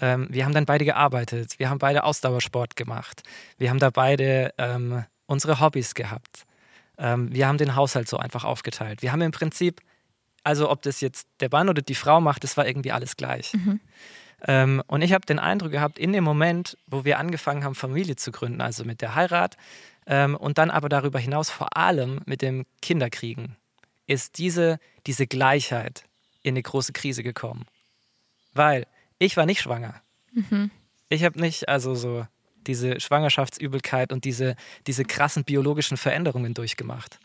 Ähm, wir haben dann beide gearbeitet. Wir haben beide Ausdauersport gemacht. Wir haben da beide ähm, unsere Hobbys gehabt. Ähm, wir haben den Haushalt so einfach aufgeteilt. Wir haben im Prinzip, also ob das jetzt der Mann oder die Frau macht, das war irgendwie alles gleich. Ähm, und ich habe den Eindruck gehabt, in dem Moment, wo wir angefangen haben, Familie zu gründen, also mit der Heirat ähm, und dann aber darüber hinaus vor allem mit dem Kinderkriegen, ist diese, diese Gleichheit in eine große Krise gekommen. Weil ich war nicht schwanger. Ich habe nicht also so diese Schwangerschaftsübelkeit und diese, diese krassen biologischen Veränderungen durchgemacht.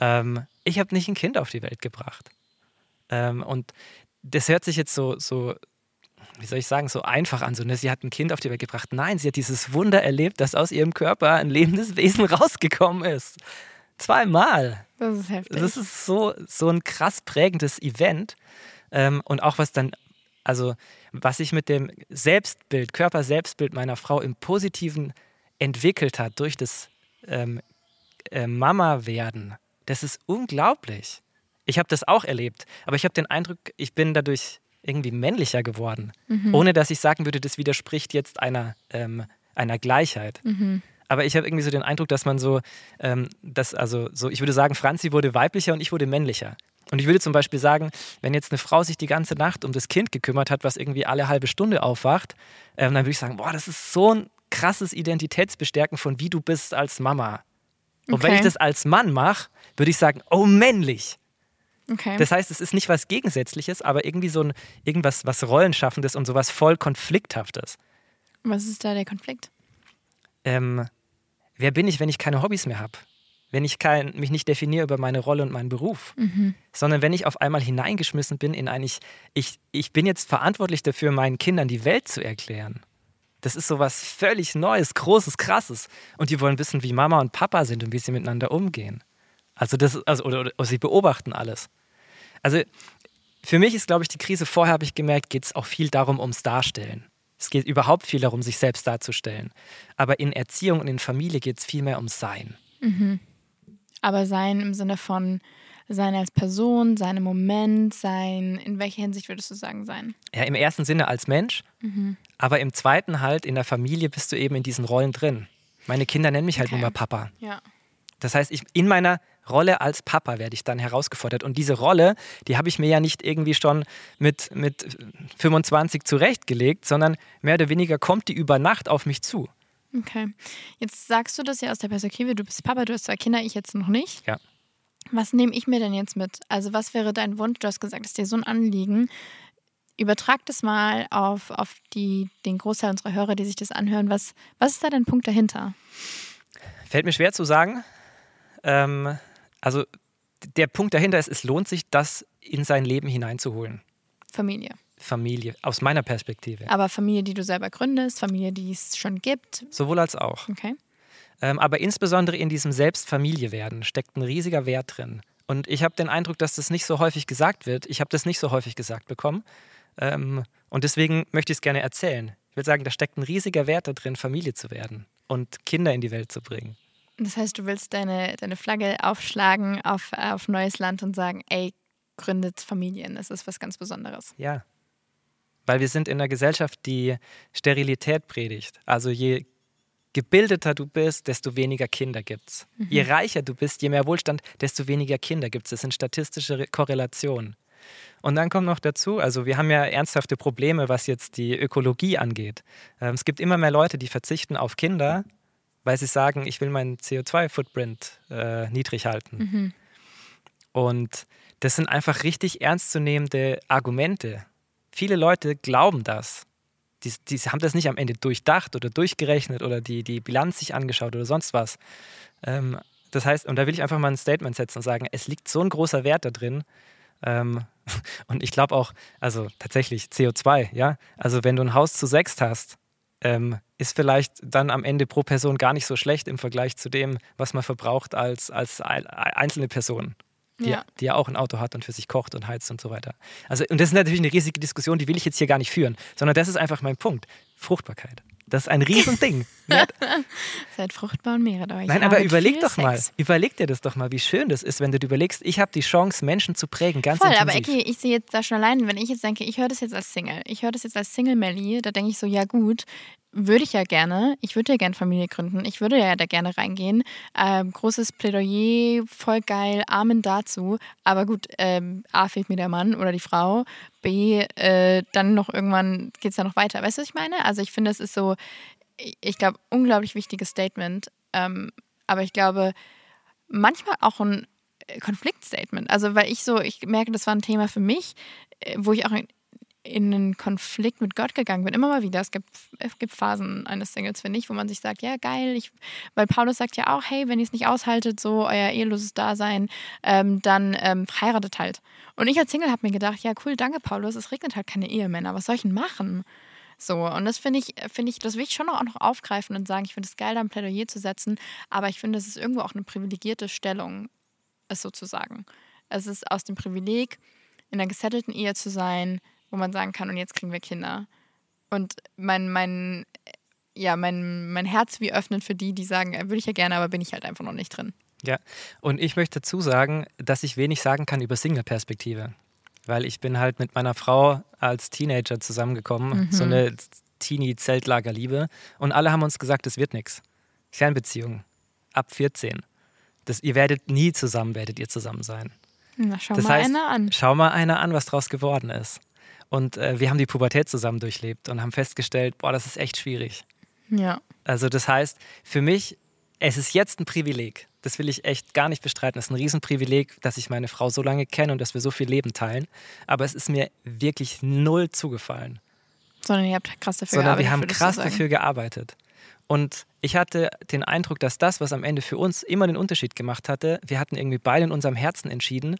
Ähm, ich habe nicht ein Kind auf die Welt gebracht. Ähm, und das hört sich jetzt so, so wie soll ich sagen, so einfach an. So, ne? Sie hat ein Kind auf die Welt gebracht. Nein, sie hat dieses Wunder erlebt, dass aus ihrem Körper ein lebendes Wesen rausgekommen ist. Zweimal. Das ist heftig. Das ist so, so ein krass prägendes Event. Ähm, und auch was dann, also was sich mit dem Selbstbild, Körperselbstbild meiner Frau im Positiven entwickelt hat durch das ähm, äh, Mama-Werden, das ist unglaublich. Ich habe das auch erlebt, aber ich habe den Eindruck, ich bin dadurch irgendwie männlicher geworden, Mhm. ohne dass ich sagen würde, das widerspricht jetzt einer, ähm, einer Gleichheit. Mhm. Aber ich habe irgendwie so den Eindruck, dass man so, ähm, dass also so, ich würde sagen, Franzi wurde weiblicher und ich wurde männlicher. Und ich würde zum Beispiel sagen, wenn jetzt eine Frau sich die ganze Nacht um das Kind gekümmert hat, was irgendwie alle halbe Stunde aufwacht, ähm, dann würde ich sagen, boah, das ist so ein krasses Identitätsbestärken von wie du bist als Mama. Und wenn Okay. ich das als Mann mache, würde ich sagen, oh männlich. Okay. Das heißt, es ist nicht was Gegensätzliches, aber irgendwie so ein irgendwas was Rollenschaffendes und sowas voll Konflikthaftes. Was ist da der Konflikt? ähm, wer bin ich, wenn ich keine Hobbys mehr habe? Wenn ich kein, mich nicht definiere über meine Rolle und meinen Beruf, sondern wenn ich auf einmal hineingeschmissen bin in ein, ich, ich, ich bin jetzt verantwortlich dafür, meinen Kindern die Welt zu erklären. Das ist so was völlig Neues, Großes, Krasses. Und die wollen wissen, wie Mama und Papa sind und wie sie miteinander umgehen. Also das, also, oder, oder sie beobachten alles. Also für mich ist, glaube ich, die Krise vorher, habe ich gemerkt, geht es auch viel darum, ums Darstellen. Es geht überhaupt viel darum, sich selbst darzustellen. Aber in Erziehung und in Familie geht es viel mehr ums Sein. Aber sein im Sinne von sein als Person, sein im Moment, sein, in welcher Hinsicht würdest du sagen, sein? Ja, im ersten Sinne als Mensch, aber im zweiten halt in der Familie bist du eben in diesen Rollen drin. Meine Kinder nennen mich halt Okay. nur mal Papa. Ja. Das heißt, ich, in meiner Rolle als Papa werde ich dann herausgefordert. Und diese Rolle, die habe ich mir ja nicht irgendwie schon mit, mit 25 zurechtgelegt, sondern mehr oder weniger kommt die über Nacht auf mich zu. Okay. Jetzt sagst du das ja aus der Perspektive, du bist Papa, du hast zwei Kinder, ich jetzt noch nicht. Ja. Was nehme ich mir denn jetzt mit? Also, was wäre dein Wunsch? Du hast gesagt, es ist dir so ein Anliegen. Übertrag das mal auf, auf die, den Großteil unserer Hörer, die sich das anhören. Was, was ist da dein Punkt dahinter? Fällt mir schwer zu sagen. Ähm, also der Punkt dahinter ist, es lohnt sich, das in sein Leben hineinzuholen. Familie. Familie, aus meiner Perspektive. Aber Familie, die du selber gründest, Familie, die es schon gibt. Sowohl als auch. Okay. Ähm, aber insbesondere in diesem Selbstfamilie werden steckt ein riesiger Wert drin. Und ich habe den Eindruck, dass das nicht so häufig gesagt wird. Ich habe das nicht so häufig gesagt bekommen. Ähm, und deswegen möchte ich es gerne erzählen. Ich will sagen, da steckt ein riesiger Wert da drin, Familie zu werden und Kinder in die Welt zu bringen. Das heißt, du willst deine, deine Flagge aufschlagen auf, auf neues Land und sagen, ey, gründet Familien. Das ist was ganz Besonderes. Ja. Weil wir sind in einer Gesellschaft, die Sterilität predigt. Also je gebildeter du bist, desto weniger Kinder gibt's. Je reicher du bist, je mehr Wohlstand, desto weniger Kinder gibt's. Das sind statistische Re- Korrelationen. Und dann kommt noch dazu, also wir haben ja ernsthafte Probleme, was jetzt die Ökologie angeht. Ähm, es gibt immer mehr Leute, die verzichten auf Kinder, weil sie sagen, ich will meinen CO2-Footprint äh, niedrig halten. Und das sind einfach richtig ernstzunehmende Argumente. Viele Leute glauben das. Die, die haben das nicht am Ende durchdacht oder durchgerechnet oder die, die Bilanz sich angeschaut oder sonst was. Ähm, das heißt, und da will ich einfach mal ein Statement setzen und sagen, es liegt so ein großer Wert da drin. Ähm, und ich glaube auch, also tatsächlich CO2, ja. Also wenn du ein Haus zu sechst hast, ähm, ist vielleicht dann am Ende pro Person gar nicht so schlecht im Vergleich zu dem, was man verbraucht als, als ein- einzelne Person die Ja. die ja auch ein Auto hat und für sich kocht und heizt und so weiter. Also, und das ist natürlich eine riesige Diskussion, die will ich jetzt hier gar nicht führen, sondern das ist einfach mein Punkt. Fruchtbarkeit. Das ist ein Riesending. Seid fruchtbar und mehret euch. Nein, aber überleg doch mal, Sex. überleg dir das doch mal, wie schön das ist, wenn du dir überlegst, ich habe die Chance, Menschen zu prägen, ganz Voll, aber intensiv. Ecki, ich sehe jetzt da schon allein, wenn ich jetzt denke, ich höre das jetzt als Single, ich höre das jetzt als Single Melly, da denke ich so, ja gut, würde ich ja gerne, ich würde ja gerne Familie gründen, ich würde ja da gerne reingehen. Ähm, großes Plädoyer, voll geil, Amen dazu. Aber gut, ähm, A fehlt mir der Mann oder die Frau, B, äh, dann noch irgendwann geht es ja noch weiter. Weißt du, was ich meine? Also ich finde, es ist so, ich- glaube, unglaublich wichtiges Statement. Ähm, aber ich glaube, manchmal auch ein Konfliktstatement. Also, weil ich so, ich merke, das war ein Thema für mich, äh, wo ich auch in einen Konflikt mit Gott gegangen bin. Immer mal wieder. Es gibt, es gibt Phasen eines Singles, finde ich, wo man sich sagt, ja, geil. Ich, weil Paulus sagt ja auch, hey, wenn ihr es nicht aushaltet, so euer eheloses Dasein, ähm, dann ähm, heiratet halt. Und ich als Single habe mir gedacht, ja, cool, danke, Paulus, es regnet halt keine Ehemänner. Was soll ich denn machen? So, und das finde ich, finde ich, das will ich schon auch noch aufgreifen und sagen, ich finde es geil, da ein Plädoyer zu setzen, aber ich finde, es ist irgendwo auch eine privilegierte Stellung, es sozusagen. Es ist aus dem Privileg, in einer gesettelten Ehe zu sein, wo man sagen kann, und jetzt kriegen wir Kinder. Und mein, mein, ja, mein, mein Herz wie öffnet für die, die sagen, äh, würde ich ja gerne, aber bin ich halt einfach noch nicht drin. Ja, und ich möchte dazu sagen, dass ich wenig sagen kann über Single-Perspektive. Weil ich bin halt mit meiner Frau als Teenager zusammengekommen, mhm. so eine Teenie-Zeltlagerliebe. Und alle haben uns gesagt, es wird nichts. Fernbeziehung. Ab 14. Das, ihr werdet nie zusammen, werdet ihr zusammen sein. Na, schau das mal heißt, einer an. Schau mal einer an, was draus geworden ist. Und äh, wir haben die Pubertät zusammen durchlebt und haben festgestellt, boah, das ist echt schwierig. Ja. Also das heißt, für mich, es ist jetzt ein Privileg. Das will ich echt gar nicht bestreiten. Es ist ein Riesenprivileg, dass ich meine Frau so lange kenne und dass wir so viel Leben teilen. Aber es ist mir wirklich null zugefallen. Sondern ihr habt krass dafür Sondern gearbeitet. Sondern wir haben krass dafür gearbeitet. Und ich hatte den Eindruck, dass das, was am Ende für uns immer den Unterschied gemacht hatte, wir hatten irgendwie beide in unserem Herzen entschieden,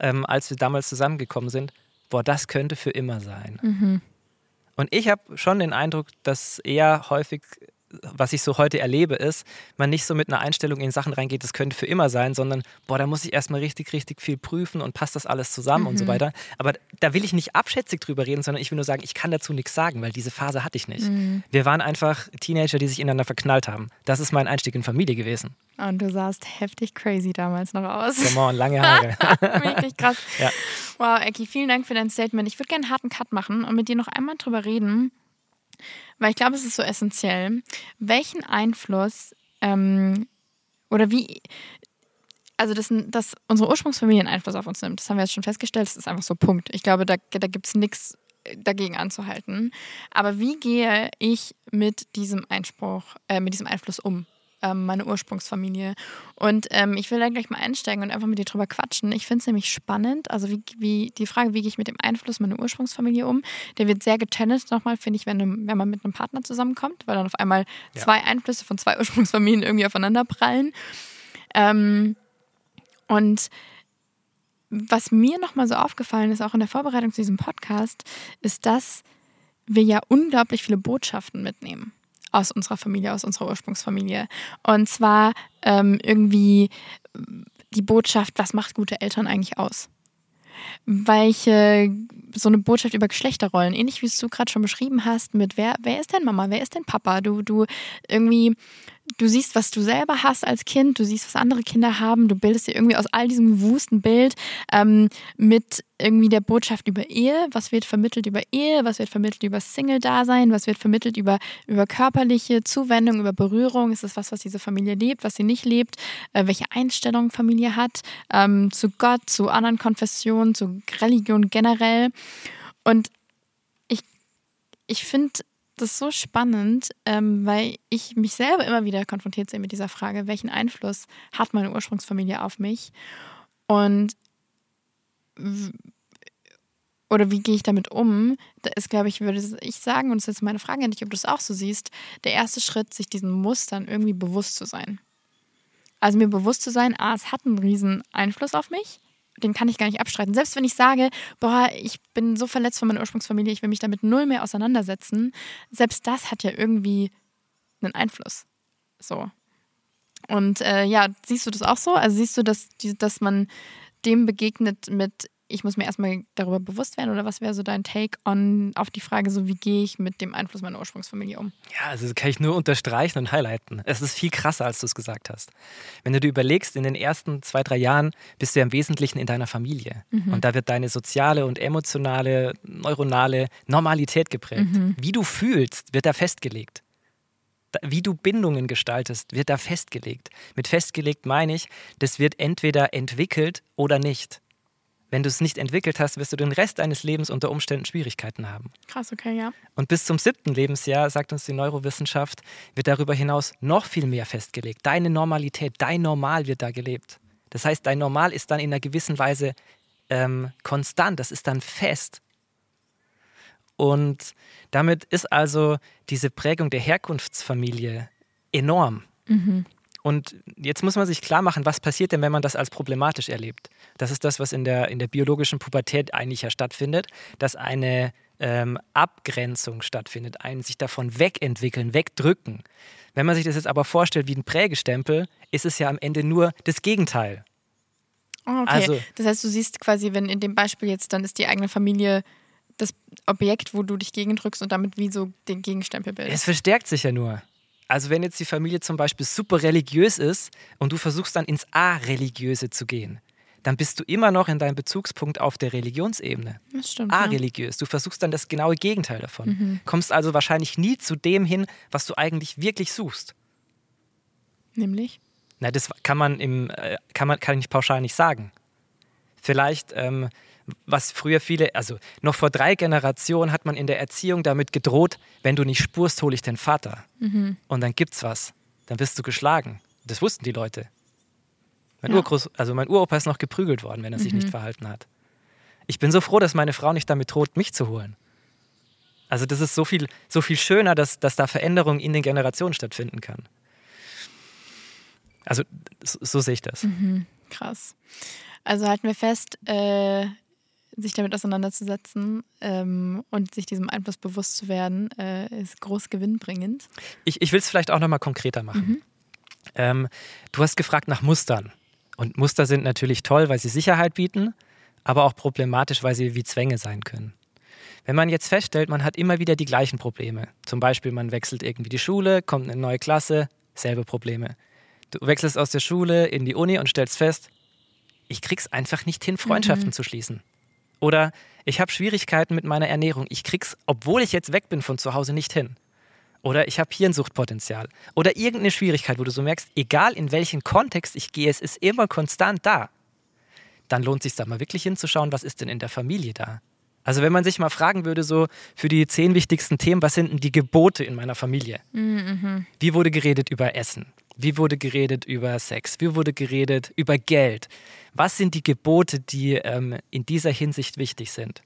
ähm, als wir damals zusammengekommen sind, boah, das könnte für immer sein. Mhm. Und ich habe schon den Eindruck, dass eher häufig was ich so heute erlebe, ist, man nicht so mit einer Einstellung in Sachen reingeht, das könnte für immer sein, sondern, boah, da muss ich erstmal richtig, richtig viel prüfen und passt das alles zusammen mhm. und so mhm. weiter. Aber da will ich nicht abschätzig drüber reden, sondern ich will nur sagen, ich kann dazu nichts sagen, weil diese Phase hatte ich nicht. Mhm. Wir waren einfach Teenager, die sich ineinander verknallt haben. Das ist mein Einstieg in Familie gewesen. Und du sahst heftig crazy damals noch aus. Come on, lange Haare. Richtig krass. Ja. Wow, Eki, vielen Dank für dein Statement. Ich würde gerne einen harten Cut machen und mit dir noch einmal drüber reden, weil ich glaube, es ist so essentiell. Welchen Einfluss ähm, oder wie, also dass, dass unsere Ursprungsfamilie einen Einfluss auf uns nimmt, das haben wir jetzt schon festgestellt, das ist einfach so Punkt. Ich glaube, da, da gibt es nichts dagegen anzuhalten. Aber wie gehe ich mit diesem Einspruch, äh, mit diesem Einfluss um? Ähm, meine Ursprungsfamilie. Und ähm, ich will da gleich mal einsteigen und einfach mit dir drüber quatschen. Ich finde es nämlich spannend. Also wie, wie die Frage, wie gehe ich mit dem Einfluss meiner Ursprungsfamilie um, der wird sehr getrennt nochmal, finde ich, wenn, wenn man mit einem Partner zusammenkommt, weil dann auf einmal ja. zwei Einflüsse von zwei Ursprungsfamilien irgendwie aufeinander prallen. Ähm, und was mir nochmal so aufgefallen ist, auch in der Vorbereitung zu diesem Podcast, ist, dass wir ja unglaublich viele Botschaften mitnehmen aus unserer Familie, aus unserer Ursprungsfamilie. Und zwar ähm, irgendwie die Botschaft, was macht gute Eltern eigentlich aus? Welche, so eine Botschaft über Geschlechterrollen, ähnlich wie es du gerade schon beschrieben hast, mit wer, wer ist denn Mama, wer ist denn Papa? Du, du irgendwie du siehst, was du selber hast als Kind, du siehst, was andere Kinder haben, du bildest dir irgendwie aus all diesem gewusten Bild ähm, mit irgendwie der Botschaft über Ehe, was wird vermittelt über Ehe, was wird vermittelt über Single-Dasein, was wird vermittelt über, über körperliche Zuwendung, über Berührung, ist das was, was diese Familie lebt, was sie nicht lebt, äh, welche Einstellung Familie hat ähm, zu Gott, zu anderen Konfessionen, zu Religion generell. Und ich, ich finde das so spannend, ähm, weil ich mich selber immer wieder konfrontiert sehe mit dieser Frage, welchen Einfluss hat meine Ursprungsfamilie auf mich? Und oder wie gehe ich damit um? Da ist, glaube ich, würde ich sagen, und das ist jetzt meine Frage an dich, ob du es auch so siehst, der erste Schritt, sich diesen Mustern irgendwie bewusst zu sein. Also mir bewusst zu sein, ah, es hat einen riesen Einfluss auf mich den kann ich gar nicht abstreiten. Selbst wenn ich sage, boah, ich bin so verletzt von meiner Ursprungsfamilie, ich will mich damit null mehr auseinandersetzen, selbst das hat ja irgendwie einen Einfluss. So. Und äh, ja, siehst du das auch so? Also siehst du, dass, dass man dem begegnet mit, ich muss mir erstmal darüber bewusst werden oder was wäre so dein Take on auf die Frage, so wie gehe ich mit dem Einfluss meiner Ursprungsfamilie um? Ja, also das kann ich nur unterstreichen und highlighten. Es ist viel krasser, als du es gesagt hast. Wenn du dir überlegst, in den ersten zwei, drei Jahren bist du ja im Wesentlichen in deiner Familie. Mhm. Und da wird deine soziale und emotionale, neuronale Normalität geprägt. Mhm. Wie du fühlst, wird da festgelegt wie du Bindungen gestaltest, wird da festgelegt. Mit festgelegt meine ich, das wird entweder entwickelt oder nicht. Wenn du es nicht entwickelt hast, wirst du den Rest deines Lebens unter Umständen Schwierigkeiten haben. Krass, okay, ja. Und bis zum siebten Lebensjahr, sagt uns die Neurowissenschaft, wird darüber hinaus noch viel mehr festgelegt. Deine Normalität, dein Normal wird da gelebt. Das heißt, dein Normal ist dann in einer gewissen Weise ähm, konstant, das ist dann fest. Und damit ist also diese Prägung der Herkunftsfamilie enorm. Mhm. Und jetzt muss man sich klar machen, was passiert denn, wenn man das als problematisch erlebt? Das ist das, was in der, in der biologischen Pubertät eigentlich ja stattfindet, dass eine ähm, Abgrenzung stattfindet, ein sich davon wegentwickeln, wegdrücken. Wenn man sich das jetzt aber vorstellt wie ein Prägestempel, ist es ja am Ende nur das Gegenteil. Oh, okay. Also- das heißt, du siehst quasi, wenn in dem Beispiel jetzt, dann ist die eigene Familie das Objekt, wo du dich gegendrückst und damit wie so den Gegenstempel Es bildest. verstärkt sich ja nur. Also wenn jetzt die Familie zum Beispiel super religiös ist und du versuchst dann ins A-Religiöse zu gehen, dann bist du immer noch in deinem Bezugspunkt auf der Religionsebene. Das stimmt. Ja. Mhm. A-religiös. Du versuchst dann das genaue Gegenteil davon. Kommst also wahrscheinlich nie zu dem hin, was du eigentlich wirklich suchst. Nämlich? Na, das kann man im, äh, kann man, kann ich pauschal nicht sagen. Vielleicht, ähm, was früher viele, also noch vor drei Generationen hat man in der Erziehung damit gedroht, wenn du nicht spurst, hole ich den Vater. Und dann gibt's was. Dann wirst du geschlagen. Das wussten die Leute. Mein, Ja. Urgroß, also mein Uropa ist noch geprügelt worden, wenn er sich nicht verhalten hat. Ich bin so froh, dass meine Frau nicht damit droht, mich zu holen. Also das ist so viel, so viel schöner, dass, dass da Veränderung in den Generationen stattfinden kann. Also so, so sehe ich das. Krass. Also halten wir fest, äh, sich damit auseinanderzusetzen ähm, und sich diesem Einfluss bewusst zu werden, äh, ist groß gewinnbringend. Ich, ich will es vielleicht auch nochmal konkreter machen. Ähm, du hast gefragt nach Mustern. Und Muster sind natürlich toll, weil sie Sicherheit bieten, aber auch problematisch, weil sie wie Zwänge sein können. Wenn man jetzt feststellt, man hat immer wieder die gleichen Probleme, zum Beispiel man wechselt irgendwie die Schule, kommt in eine neue Klasse, selbe Probleme. Du wechselst aus der Schule in die Uni und stellst fest, ich krieg's einfach nicht hin, Freundschaften zu schließen. Oder ich habe Schwierigkeiten mit meiner Ernährung. Ich krieg's, obwohl ich jetzt weg bin von zu Hause, nicht hin. Oder ich habe hier ein Suchtpotenzial. Oder irgendeine Schwierigkeit, wo du so merkst, egal in welchen Kontext ich gehe, es ist immer konstant da. Dann lohnt es sich da mal wirklich hinzuschauen, was ist denn in der Familie da? Also wenn man sich mal fragen würde, so für die zehn wichtigsten Themen, was sind denn die Gebote in meiner Familie? Wie wurde geredet über Essen? Wie wurde geredet über Sex? Wie wurde geredet über Geld? Was sind die Gebote, die ähm, in dieser Hinsicht wichtig sind?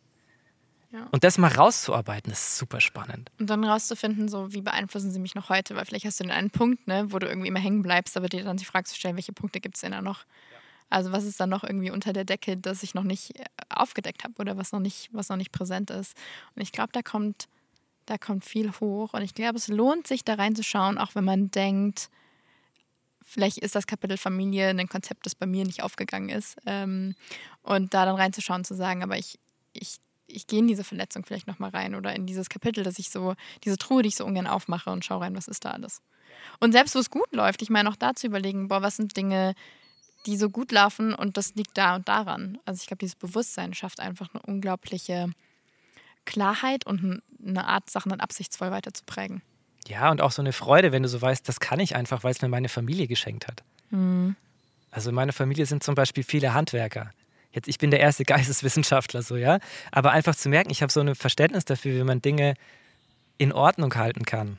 Ja. Und das mal rauszuarbeiten, ist super spannend. Und dann rauszufinden, so wie beeinflussen sie mich noch heute, weil vielleicht hast du den einen Punkt, ne, wo du irgendwie immer hängen bleibst, aber dir dann die Frage zu stellen, welche Punkte gibt es denn da noch? Also was ist da noch irgendwie unter der Decke, das ich noch nicht äh, aufgedeckt habe oder was noch nicht, was noch nicht präsent ist? Und ich glaube, da kommt, da kommt viel hoch. Und ich glaube, es lohnt sich da reinzuschauen, auch wenn man denkt, vielleicht ist das Kapitel Familie ein Konzept, das bei mir nicht aufgegangen ist. Ähm, und da dann reinzuschauen, zu sagen, aber ich, ich, ich gehe in diese Verletzung vielleicht nochmal rein oder in dieses Kapitel, dass ich so, diese Truhe, die ich so ungern aufmache und schaue rein, was ist da alles. Und selbst wo es gut läuft, ich meine auch da zu überlegen, boah, was sind Dinge, die so gut laufen und das liegt da und daran. Also ich glaube, dieses Bewusstsein schafft einfach eine unglaubliche Klarheit und eine Art, Sachen dann absichtsvoll weiter zu prägen. Ja, und auch so eine Freude, wenn du so weißt, das kann ich einfach, weil es mir meine Familie geschenkt hat. Also in meiner Familie sind zum Beispiel viele Handwerker. Jetzt, ich bin der erste Geisteswissenschaftler, so, ja. Aber einfach zu merken, ich habe so ein Verständnis dafür, wie man Dinge in Ordnung halten kann.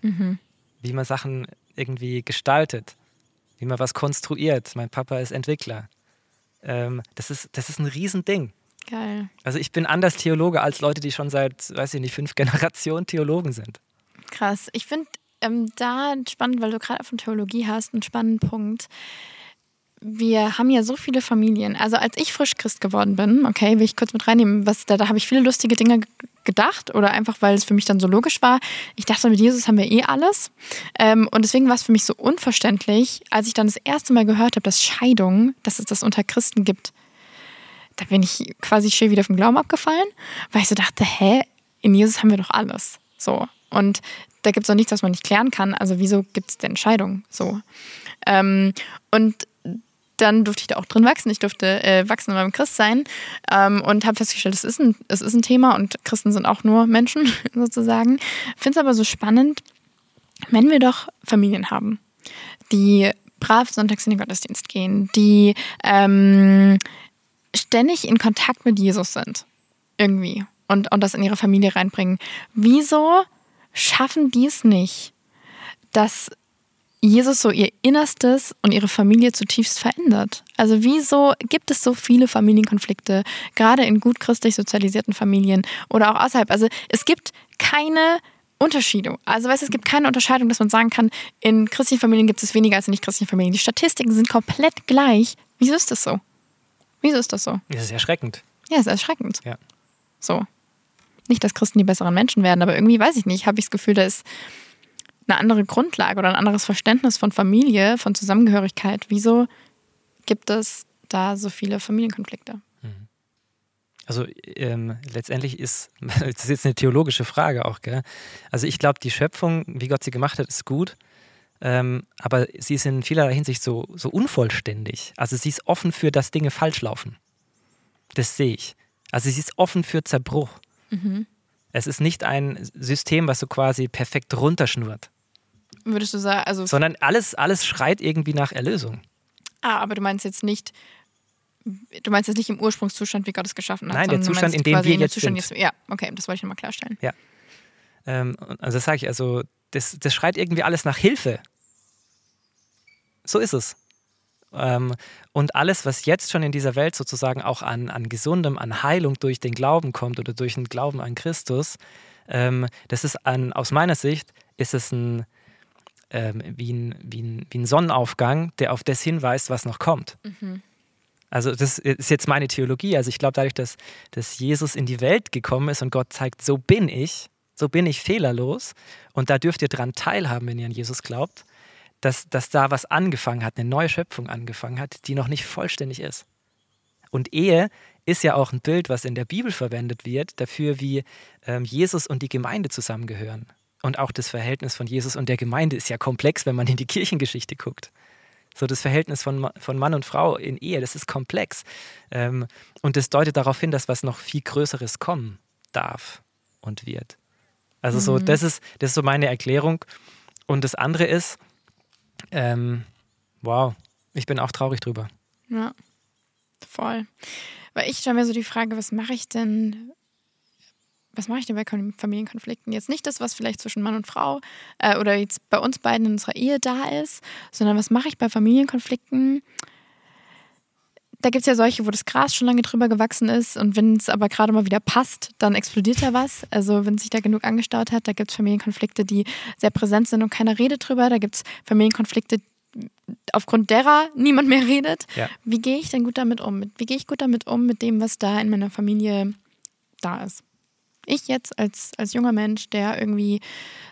Wie man Sachen irgendwie gestaltet. Wie man was konstruiert. Mein Papa ist Entwickler. Ähm, das, ist, das ist ein Riesending. Geil. Also ich bin anders Theologe als Leute, die schon seit, weiß ich nicht, fünf Generationen Theologen sind. Krass. Ich finde ähm, da spannend, weil du gerade von Theologie hast, einen spannenden Punkt. Wir haben ja so viele Familien. Also als ich frisch Christ geworden bin, okay, will ich kurz mit reinnehmen, was da, da habe ich viele lustige Dinge gedacht oder einfach, weil es für mich dann so logisch war. Ich dachte, mit Jesus haben wir eh alles. Ähm, und deswegen war es für mich so unverständlich, als ich dann das erste Mal gehört habe, dass Scheidung, dass es das unter Christen gibt. Da bin ich quasi schön wieder vom Glauben abgefallen, weil ich so dachte, hä, in Jesus haben wir doch alles. So. Und da gibt es auch nichts, was man nicht klären kann. Also wieso gibt es denn Scheidung? So. Ähm, und dann durfte ich da auch drin wachsen. Ich durfte äh, wachsen in meinem Christsein ähm, und habe festgestellt, es ist, ein, es ist ein Thema und Christen sind auch nur Menschen sozusagen. Finde es aber so spannend, wenn wir doch Familien haben, die brav sonntags in den Gottesdienst gehen, die ähm, ständig in Kontakt mit Jesus sind. Irgendwie. Und, und das in ihre Familie reinbringen. Wieso schaffen die es nicht, dass Jesus so ihr Innerstes und ihre Familie zutiefst verändert. Also wieso gibt es so viele Familienkonflikte, gerade in gut christlich sozialisierten Familien oder auch außerhalb? Also es gibt keine Unterschiede. Also weißt, es gibt keine Unterscheidung, dass man sagen kann, in christlichen Familien gibt es weniger als in nicht christlichen Familien. Die Statistiken sind komplett gleich. Wieso ist das so? Wieso ist das so? Das ist erschreckend. Ja, es ist erschreckend. Ja. So. Nicht, dass Christen die besseren Menschen werden, aber irgendwie weiß ich nicht, habe ich das Gefühl, da ist eine andere Grundlage oder ein anderes Verständnis von Familie, von Zusammengehörigkeit. Wieso gibt es da so viele Familienkonflikte? Also ähm, letztendlich ist, das ist jetzt eine theologische Frage auch, gell? Also ich glaube, die Schöpfung, wie Gott sie gemacht hat, ist gut, ähm, aber sie ist in vielerlei Hinsicht so, so unvollständig. Also sie ist offen für, dass Dinge falsch laufen. Das sehe ich. Also sie ist offen für Zerbruch. Mhm. Es ist nicht ein System, was so quasi perfekt runterschnurrt, Würdest du sagen, also. sondern alles, alles schreit irgendwie nach Erlösung. ah, aber du meinst jetzt nicht. Du meinst jetzt nicht im Ursprungszustand, wie Gott es geschaffen hat. Nein, der Zustand, in dem wir jetzt Zustand sind. Ja, okay, das wollte ich nochmal klarstellen. Ähm, und- also das sage ich, also das, das schreit irgendwie alles nach Hilfe. So ist es. Ähm, und alles, was jetzt schon in dieser Welt sozusagen auch an, an Gesundem, an Heilung durch den Glauben kommt oder durch den Glauben an Christus, ähm, das ist an, aus meiner Sicht, ist es ein, ähm, wie, ein, wie, ein, wie ein Sonnenaufgang, der auf das hinweist, was noch kommt. Also das ist jetzt meine Theologie. Also ich glaube, dadurch, dass, dass Jesus in die Welt gekommen ist und Gott zeigt, so bin ich, so bin ich fehlerlos und da dürft ihr dran teilhaben, wenn ihr an Jesus glaubt, dass, dass da was angefangen hat, eine neue Schöpfung angefangen hat, die noch nicht vollständig ist. Und Ehe ist ja auch ein Bild, was in der Bibel verwendet wird, dafür, wie ähm, Jesus und die Gemeinde zusammengehören. Und auch das Verhältnis von Jesus und der Gemeinde ist ja komplex, wenn man in die Kirchengeschichte guckt. So das Verhältnis von, von Mann und Frau in Ehe, das ist komplex. Ähm, und das deutet darauf hin, dass was noch viel Größeres kommen darf und wird. Also so, das ist, das ist so meine Erklärung. Und das andere ist, ähm, wow, ich bin auch traurig drüber. Ja, voll. Weil ich stelle mir so die Frage, was mache ich denn, was mache ich denn bei Kon- Familienkonflikten? Jetzt nicht das, was vielleicht zwischen Mann und Frau äh, oder jetzt bei uns beiden in unserer Ehe da ist, sondern was mache ich bei Familienkonflikten? Da gibt es ja solche, wo das Gras schon lange drüber gewachsen ist und wenn es aber gerade mal wieder passt, dann explodiert da was. Also wenn sich da genug angestaut hat, da gibt es Familienkonflikte, die sehr präsent sind und keiner redet drüber. Da gibt es Familienkonflikte, aufgrund derer niemand mehr redet. Ja. Wie gehe ich denn gut damit um? Wie gehe ich gut damit um, mit dem, was da in meiner Familie da ist? Ich jetzt als, als junger Mensch, der irgendwie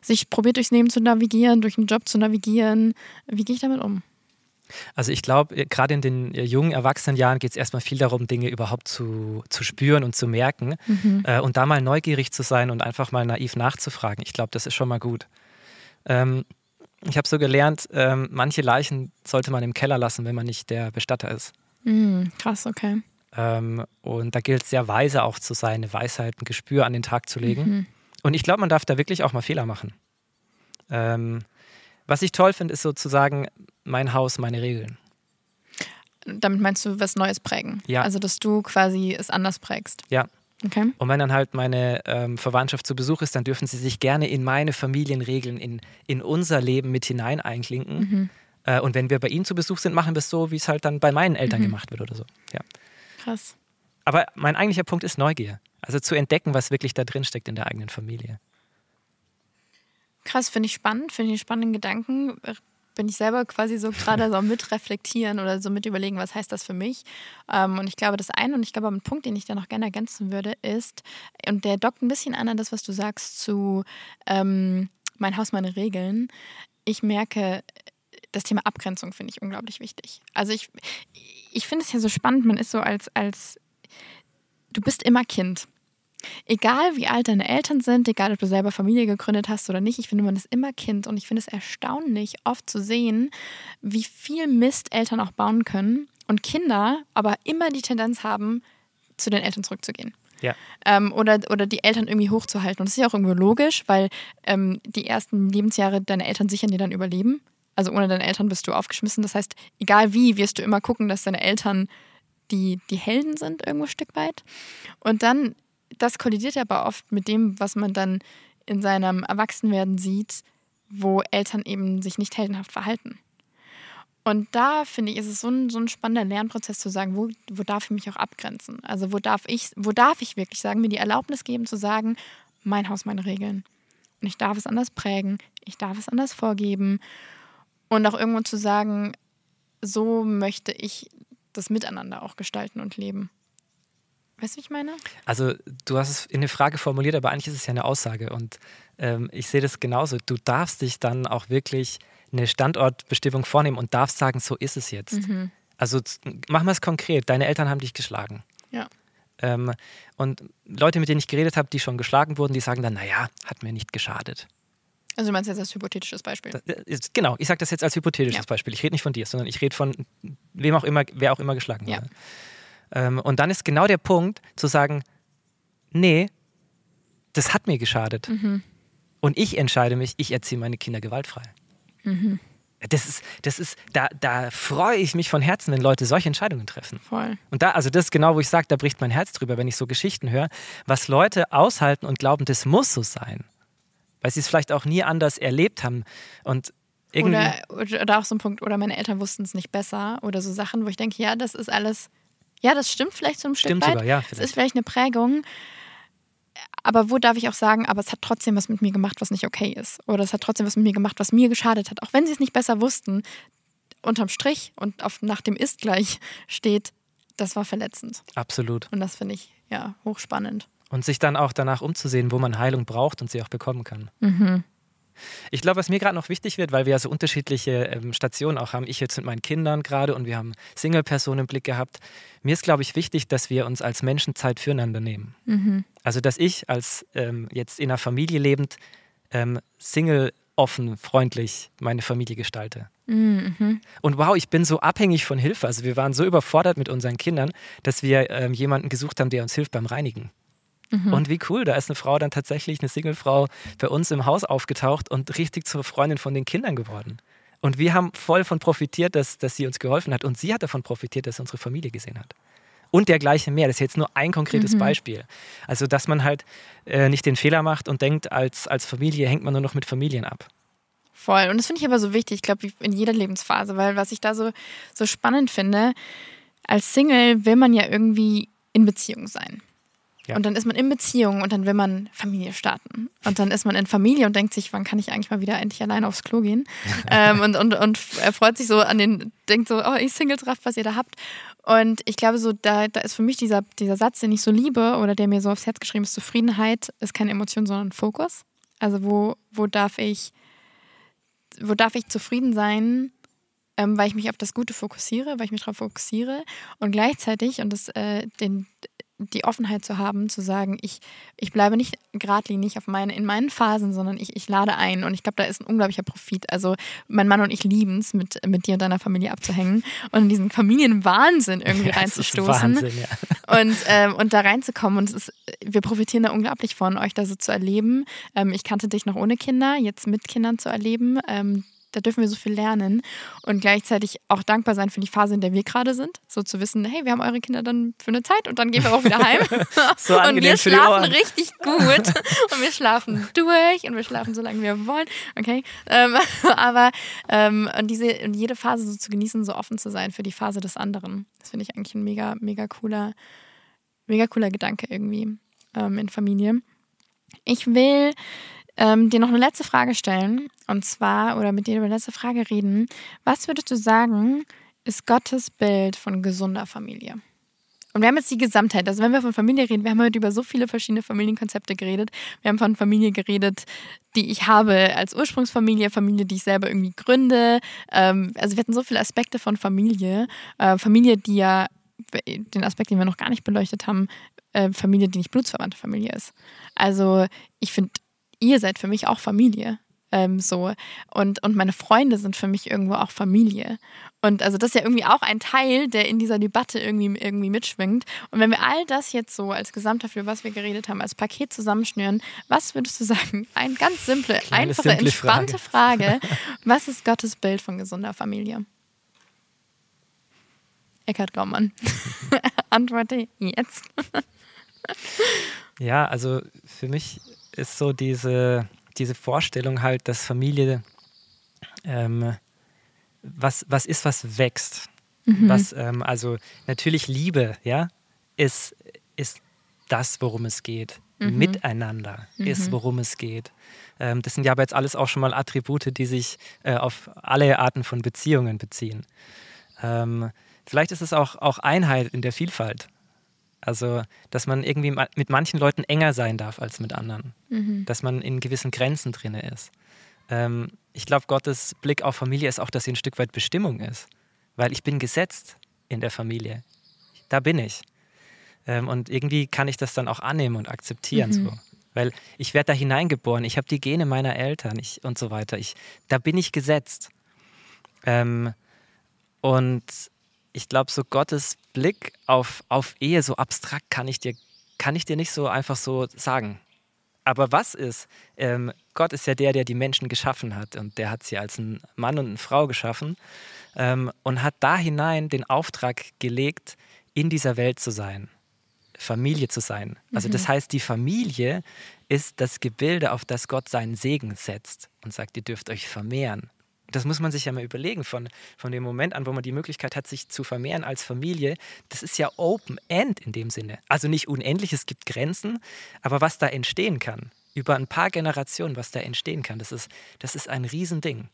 sich probiert, durchs Leben zu navigieren, durch einen Job zu navigieren, wie gehe ich damit um? Also ich glaube, äh, gerade in den äh, jungen Erwachsenenjahren geht es erstmal viel darum, Dinge überhaupt zu, zu spüren und zu merken äh, und da mal neugierig zu sein und einfach mal naiv nachzufragen. Ich glaube, das ist schon mal gut. Ähm, ich habe so gelernt, ähm, manche Leichen sollte man im Keller lassen, wenn man nicht der Bestatter ist. Hm, krass, okay. Ähm, und da gilt es sehr weise auch zu sein, eine Weisheit, ein Gespür an den Tag zu legen. Und ich glaube, man darf da wirklich auch mal Fehler machen. Ähm, was ich toll finde, ist sozusagen mein Haus, meine Regeln. Damit meinst du was Neues prägen? Ja. Also, dass du quasi es anders prägst. Ja. Okay. Und wenn dann halt meine ähm, Verwandtschaft zu Besuch ist, dann dürfen sie sich gerne in meine Familienregeln, in, in unser Leben mit hinein einklinken. Äh, und wenn wir bei ihnen zu Besuch sind, machen wir es so, wie es halt dann bei meinen Eltern gemacht wird oder so. Ja. Krass. Aber mein eigentlicher Punkt ist Neugier. Also zu entdecken, was wirklich da drin steckt in der eigenen Familie. Krass, finde ich spannend, finde ich einen spannenden Gedanken. Bin ich selber quasi so gerade so mit reflektieren oder so mit überlegen, was heißt das für mich. Ähm, und ich glaube, das eine und ich glaube, ein Punkt, den ich da noch gerne ergänzen würde, ist, und der dockt ein bisschen an an das, was du sagst zu ähm, mein Haus, meine Regeln. Ich merke, das Thema Abgrenzung finde ich unglaublich wichtig. Also ich, ich finde es ja so spannend, man ist so als, als, du bist immer Kind. Egal wie alt deine Eltern sind, egal ob du selber Familie gegründet hast oder nicht, ich finde, man ist immer Kind und ich finde es erstaunlich, oft zu sehen, wie viel Mist Eltern auch bauen können und Kinder aber immer die Tendenz haben, zu den Eltern zurückzugehen. Ja. Ähm, oder, oder die Eltern irgendwie hochzuhalten. Und das ist ja auch irgendwo logisch, weil ähm, die ersten Lebensjahre deine Eltern sichern dir dann Überleben. Also ohne deine Eltern bist du aufgeschmissen. Das heißt, egal wie, wirst du immer gucken, dass deine Eltern die, die Helden sind, irgendwo ein Stück weit. Und dann, das kollidiert aber oft mit dem, was man dann in seinem Erwachsenwerden sieht, wo Eltern eben sich nicht heldenhaft verhalten. Und da finde ich, ist es so ein, so ein spannender Lernprozess zu sagen, wo, wo darf ich mich auch abgrenzen? Also wo darf ich, wo darf ich wirklich sagen, mir die Erlaubnis geben zu sagen, mein Haus, meine Regeln. Und ich darf es anders prägen, ich darf es anders vorgeben. Und auch irgendwo zu sagen, so möchte ich das Miteinander auch gestalten und leben. Weißt du, wie ich meine? Also, du hast es in eine Frage formuliert, aber eigentlich ist es ja eine Aussage. Und ähm, ich sehe das genauso. Du darfst dich dann auch wirklich eine Standortbestimmung vornehmen und darfst sagen, so ist es jetzt. Mhm. Also, machen wir es konkret. Deine Eltern haben dich geschlagen. Ja. Ähm, und Leute, mit denen ich geredet habe, die schon geschlagen wurden, die sagen dann, naja, hat mir nicht geschadet. Also du meinst jetzt als hypothetisches Beispiel? Das, äh, genau, ich sage das jetzt als hypothetisches ja. Beispiel. Ich rede nicht von dir, sondern ich rede von wem auch immer, wer auch immer geschlagen wurde. Ja. Ähm, und dann ist genau der Punkt zu sagen, nee, das hat mir geschadet. Mhm. Und ich entscheide mich, ich erziehe meine Kinder gewaltfrei. Mhm. Das ist, das ist, da, da freue ich mich von Herzen, wenn Leute solche Entscheidungen treffen. Voll. Und da, also das ist genau, wo ich sage, da bricht mein Herz drüber, wenn ich so Geschichten höre, was Leute aushalten und glauben, das muss so sein weil sie es vielleicht auch nie anders erlebt haben. Und irgendwie oder, oder auch so ein Punkt, oder meine Eltern wussten es nicht besser oder so Sachen, wo ich denke, ja, das ist alles, ja, das stimmt vielleicht so ein stimmt Stück weit. Sogar, ja, Es ist vielleicht eine Prägung. Aber wo darf ich auch sagen, aber es hat trotzdem was mit mir gemacht, was nicht okay ist. Oder es hat trotzdem was mit mir gemacht, was mir geschadet hat. Auch wenn sie es nicht besser wussten, unterm Strich und auf, nach dem Ist gleich steht, das war verletzend. Absolut. Und das finde ich ja hochspannend. Und sich dann auch danach umzusehen, wo man Heilung braucht und sie auch bekommen kann. Mhm. Ich glaube, was mir gerade noch wichtig wird, weil wir ja so unterschiedliche ähm, Stationen auch haben, ich jetzt mit meinen Kindern gerade und wir haben Single-Personen im Blick gehabt. Mir ist, glaube ich, wichtig, dass wir uns als Menschen Zeit füreinander nehmen. Mhm. Also, dass ich als ähm, jetzt in einer Familie lebend ähm, Single offen, freundlich meine Familie gestalte. Mhm. Und wow, ich bin so abhängig von Hilfe. Also wir waren so überfordert mit unseren Kindern, dass wir ähm, jemanden gesucht haben, der uns hilft beim Reinigen. Mhm. Und wie cool, da ist eine Frau dann tatsächlich, eine Singlefrau, bei uns im Haus aufgetaucht und richtig zur Freundin von den Kindern geworden. Und wir haben voll von profitiert, dass, dass sie uns geholfen hat. Und sie hat davon profitiert, dass sie unsere Familie gesehen hat. Und dergleichen mehr. Das ist jetzt nur ein konkretes mhm. Beispiel. Also, dass man halt äh, nicht den Fehler macht und denkt, als, als Familie hängt man nur noch mit Familien ab. Voll. Und das finde ich aber so wichtig, ich glaube, in jeder Lebensphase, weil was ich da so, so spannend finde, als Single will man ja irgendwie in Beziehung sein. Ja. Und dann ist man in Beziehung und dann will man Familie starten. Und dann ist man in Familie und denkt sich, wann kann ich eigentlich mal wieder endlich alleine aufs Klo gehen? ähm, und, und, und er freut sich so an den, denkt so, oh, ich Singles rafft, was ihr da habt. Und ich glaube, so, da, da ist für mich dieser, dieser Satz, den ich so liebe oder der mir so aufs Herz geschrieben ist, Zufriedenheit ist keine Emotion, sondern Fokus. Also wo, wo darf ich, wo darf ich zufrieden sein, ähm, weil ich mich auf das Gute fokussiere, weil ich mich darauf fokussiere und gleichzeitig, und das, äh, den, die Offenheit zu haben, zu sagen, ich, ich bleibe nicht geradlinig auf meine, in meinen Phasen, sondern ich, ich lade ein. Und ich glaube, da ist ein unglaublicher Profit. Also mein Mann und ich lieben es, mit, mit dir und deiner Familie abzuhängen und in diesen Familienwahnsinn irgendwie ja, reinzustoßen. Wahnsinn, ja. und, ähm, und da reinzukommen. Und es ist, wir profitieren da unglaublich von, euch da so zu erleben. Ähm, ich kannte dich noch ohne Kinder, jetzt mit Kindern zu erleben. Ähm, da dürfen wir so viel lernen und gleichzeitig auch dankbar sein für die Phase, in der wir gerade sind. So zu wissen, hey, wir haben eure Kinder dann für eine Zeit und dann gehen wir auch wieder heim. so und wir schlafen richtig gut und wir schlafen durch und wir schlafen so lange wir wollen. Okay, ähm, aber ähm, und diese und jede Phase so zu genießen, so offen zu sein für die Phase des anderen, das finde ich eigentlich ein mega mega cooler mega cooler Gedanke irgendwie ähm, in Familie. Ich will ähm, dir noch eine letzte Frage stellen. Und zwar, oder mit dir über eine letzte Frage reden. Was würdest du sagen, ist Gottes Bild von gesunder Familie? Und wir haben jetzt die Gesamtheit. Also wenn wir von Familie reden, wir haben heute über so viele verschiedene Familienkonzepte geredet. Wir haben von Familie geredet, die ich habe als Ursprungsfamilie, Familie, die ich selber irgendwie gründe. Ähm, also wir hatten so viele Aspekte von Familie. Äh, Familie, die ja, den Aspekt, den wir noch gar nicht beleuchtet haben, äh, Familie, die nicht blutsverwandte Familie ist. Also ich finde ihr seid für mich auch Familie. Ähm, so. Und, und meine Freunde sind für mich irgendwo auch Familie. Und also das ist ja irgendwie auch ein Teil, der in dieser Debatte irgendwie, irgendwie mitschwingt. Und wenn wir all das jetzt so als Gesamthaft, für was wir geredet haben, als Paket zusammenschnüren, was würdest du sagen? Eine ganz simple, Kleine, einfache, simple entspannte Frage. Frage. Was ist Gottes Bild von gesunder Familie? Eckhard Gaumann. Antworte jetzt. ja, also für mich ist so diese, diese Vorstellung halt, dass Familie ähm, was, was ist, was wächst. Mhm. Was, ähm, also natürlich Liebe, ja, ist, ist das, worum es geht. Mhm. Miteinander mhm. ist, worum es geht. Ähm, das sind ja aber jetzt alles auch schon mal Attribute, die sich äh, auf alle Arten von Beziehungen beziehen. Ähm, vielleicht ist es auch, auch Einheit in der Vielfalt. Also, dass man irgendwie mit manchen Leuten enger sein darf als mit anderen. Mhm. Dass man in gewissen Grenzen drin ist. Ähm, ich glaube, Gottes Blick auf Familie ist auch, dass sie ein Stück weit Bestimmung ist. Weil ich bin gesetzt in der Familie. Da bin ich. Ähm, und irgendwie kann ich das dann auch annehmen und akzeptieren. Mhm. So. Weil ich werde da hineingeboren, ich habe die Gene meiner Eltern ich, und so weiter. Ich, da bin ich gesetzt. Ähm, und ich glaube, so Gottes Blick auf, auf Ehe, so abstrakt kann ich dir, kann ich dir nicht so einfach so sagen. Aber was ist? Ähm, Gott ist ja der, der die Menschen geschaffen hat und der hat sie als ein Mann und eine Frau geschaffen ähm, und hat da hinein den Auftrag gelegt, in dieser Welt zu sein, Familie zu sein. Also das mhm. heißt, die Familie ist das Gebilde, auf das Gott seinen Segen setzt und sagt, ihr dürft euch vermehren. Das muss man sich ja mal überlegen, von, von dem Moment an, wo man die Möglichkeit hat, sich zu vermehren als Familie. Das ist ja Open End in dem Sinne. Also nicht unendlich, es gibt Grenzen, aber was da entstehen kann, über ein paar Generationen, was da entstehen kann, das ist, das ist ein Riesending.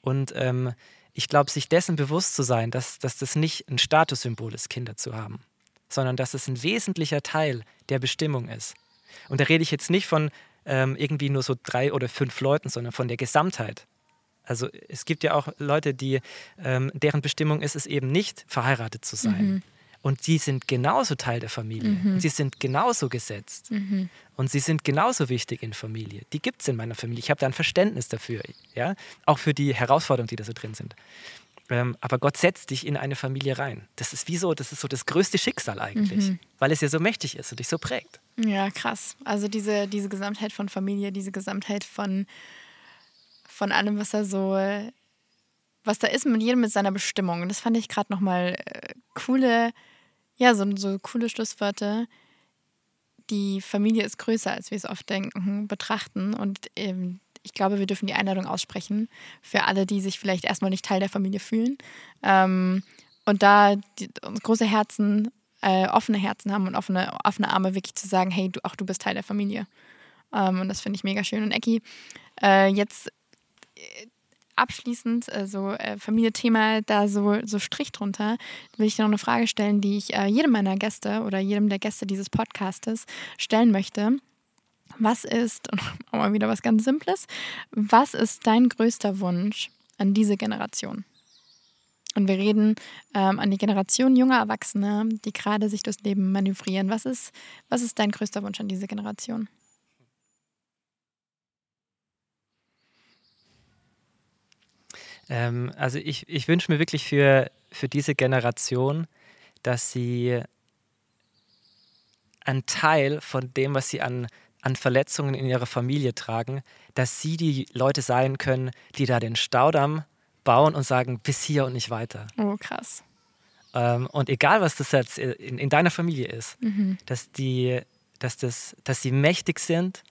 Und ähm, ich glaube, sich dessen bewusst zu sein, dass, dass das nicht ein Statussymbol ist, Kinder zu haben, sondern dass es ein wesentlicher Teil der Bestimmung ist. Und da rede ich jetzt nicht von ähm, irgendwie nur so drei oder fünf Leuten, sondern von der Gesamtheit. Also es gibt ja auch Leute, die, ähm, deren Bestimmung ist es eben nicht, verheiratet zu sein. Mhm. Und die sind genauso Teil der Familie. Mhm. Sie sind genauso gesetzt. Mhm. Und sie sind genauso wichtig in Familie. Die gibt es in meiner Familie. Ich habe da ein Verständnis dafür. Ja? Auch für die Herausforderungen, die da so drin sind. Ähm, aber Gott setzt dich in eine Familie rein. Das ist wie so, das ist so das größte Schicksal eigentlich, mhm. weil es ja so mächtig ist und dich so prägt. Ja, krass. Also diese, diese Gesamtheit von Familie, diese Gesamtheit von von allem, was er so, was da ist, mit jedem mit seiner Bestimmung. Und das fand ich gerade nochmal äh, coole, ja, so, so coole Schlusswörter. Die Familie ist größer, als wir es oft denken, betrachten. Und ähm, ich glaube, wir dürfen die Einladung aussprechen für alle, die sich vielleicht erstmal nicht Teil der Familie fühlen. Ähm, und da die, große Herzen, äh, offene Herzen haben und offene, offene Arme, wirklich zu sagen, hey, du, auch du bist Teil der Familie. Ähm, und das finde ich mega schön. Und Ecki, äh, jetzt abschließend, also äh, Familie-Thema, da so, so Strich drunter, will ich dir noch eine Frage stellen, die ich äh, jedem meiner Gäste oder jedem der Gäste dieses Podcastes stellen möchte. Was ist, und auch mal wieder was ganz Simples, was ist dein größter Wunsch an diese Generation? Und wir reden ähm, an die Generation junger Erwachsener, die gerade sich durchs Leben manövrieren. Was ist, was ist dein größter Wunsch an diese Generation? Ähm, also ich, ich wünsche mir wirklich für, für diese Generation, dass sie einen Teil von dem, was sie an, an Verletzungen in ihrer Familie tragen, dass sie die Leute sein können, die da den Staudamm bauen und sagen, bis hier und nicht weiter. Oh, krass. Ähm, und egal, was das jetzt in, in deiner Familie ist, mhm. dass, die, dass, das, dass sie mächtig sind,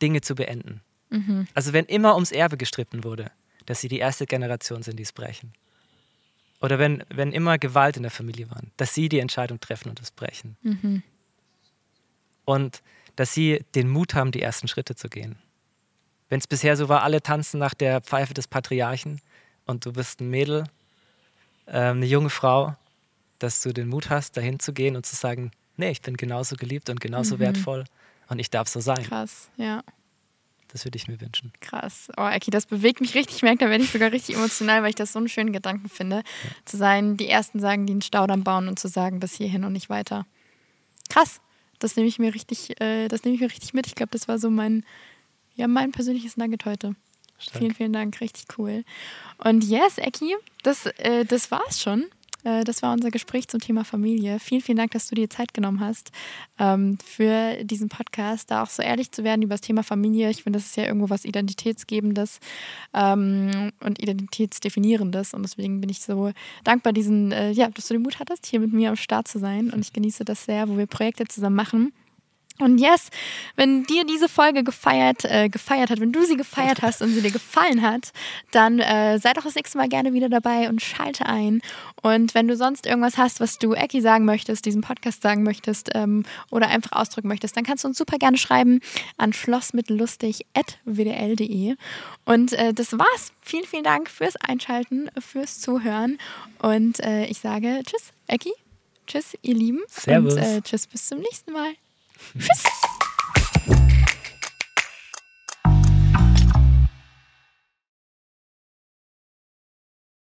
Dinge zu beenden. Mhm. Also wenn immer ums Erbe gestritten wurde, dass sie die erste Generation sind, die es brechen. Oder wenn, wenn immer Gewalt in der Familie war, dass sie die Entscheidung treffen und es brechen. Mhm. Und dass sie den Mut haben, die ersten Schritte zu gehen. Wenn es bisher so war, alle tanzen nach der Pfeife des Patriarchen und du bist ein Mädel, äh, eine junge Frau, dass du den Mut hast, dahin zu gehen und zu sagen, nee, ich bin genauso geliebt und genauso mhm. wertvoll und ich darf so sein. Krass, ja. Das würde ich mir wünschen. Krass. Oh, Eki, das bewegt mich richtig. Ich merke, da werde ich sogar richtig emotional, weil ich das so einen schönen Gedanken finde. Ja. Zu sein, die Ersten sagen, die einen Staudamm bauen und zu sagen, bis hierhin und nicht weiter. Krass. Das nehme ich mir richtig, äh, das nehme ich mir richtig mit. Ich glaube, das war so mein, ja, mein persönliches Nugget heute. Stark. Vielen, vielen Dank. Richtig cool. Und yes, Eki, das, äh, das war's schon. Äh, das war unser Gespräch zum Thema Familie. Vielen, vielen Dank, dass du dir Zeit genommen hast ähm, für diesen Podcast, da auch so ehrlich zu werden über das Thema Familie. Ich finde, das ist ja irgendwo was Identitätsgebendes ähm, und Identitätsdefinierendes. Und deswegen bin ich so dankbar, diesen, äh, ja, dass du den Mut hattest, hier mit mir am Start zu sein. Und ich genieße das sehr, wo wir Projekte zusammen machen Und yes, wenn dir diese Folge gefeiert, äh, gefeiert hat, wenn du sie gefeiert hast und sie dir gefallen hat, dann äh, sei doch das nächste Mal gerne wieder dabei und schalte ein. Und wenn du sonst irgendwas hast, was du Ecki sagen möchtest, diesem Podcast sagen möchtest ähm, oder einfach ausdrücken möchtest, dann kannst du uns super gerne schreiben an schlossmittellustig.wdl.de. Und äh, das war's. Vielen, vielen Dank fürs Einschalten, fürs Zuhören. Und äh, ich sage Tschüss, Ecki. Tschüss, ihr Lieben. Servus. Und äh, tschüss, bis zum nächsten Mal. Tschüss.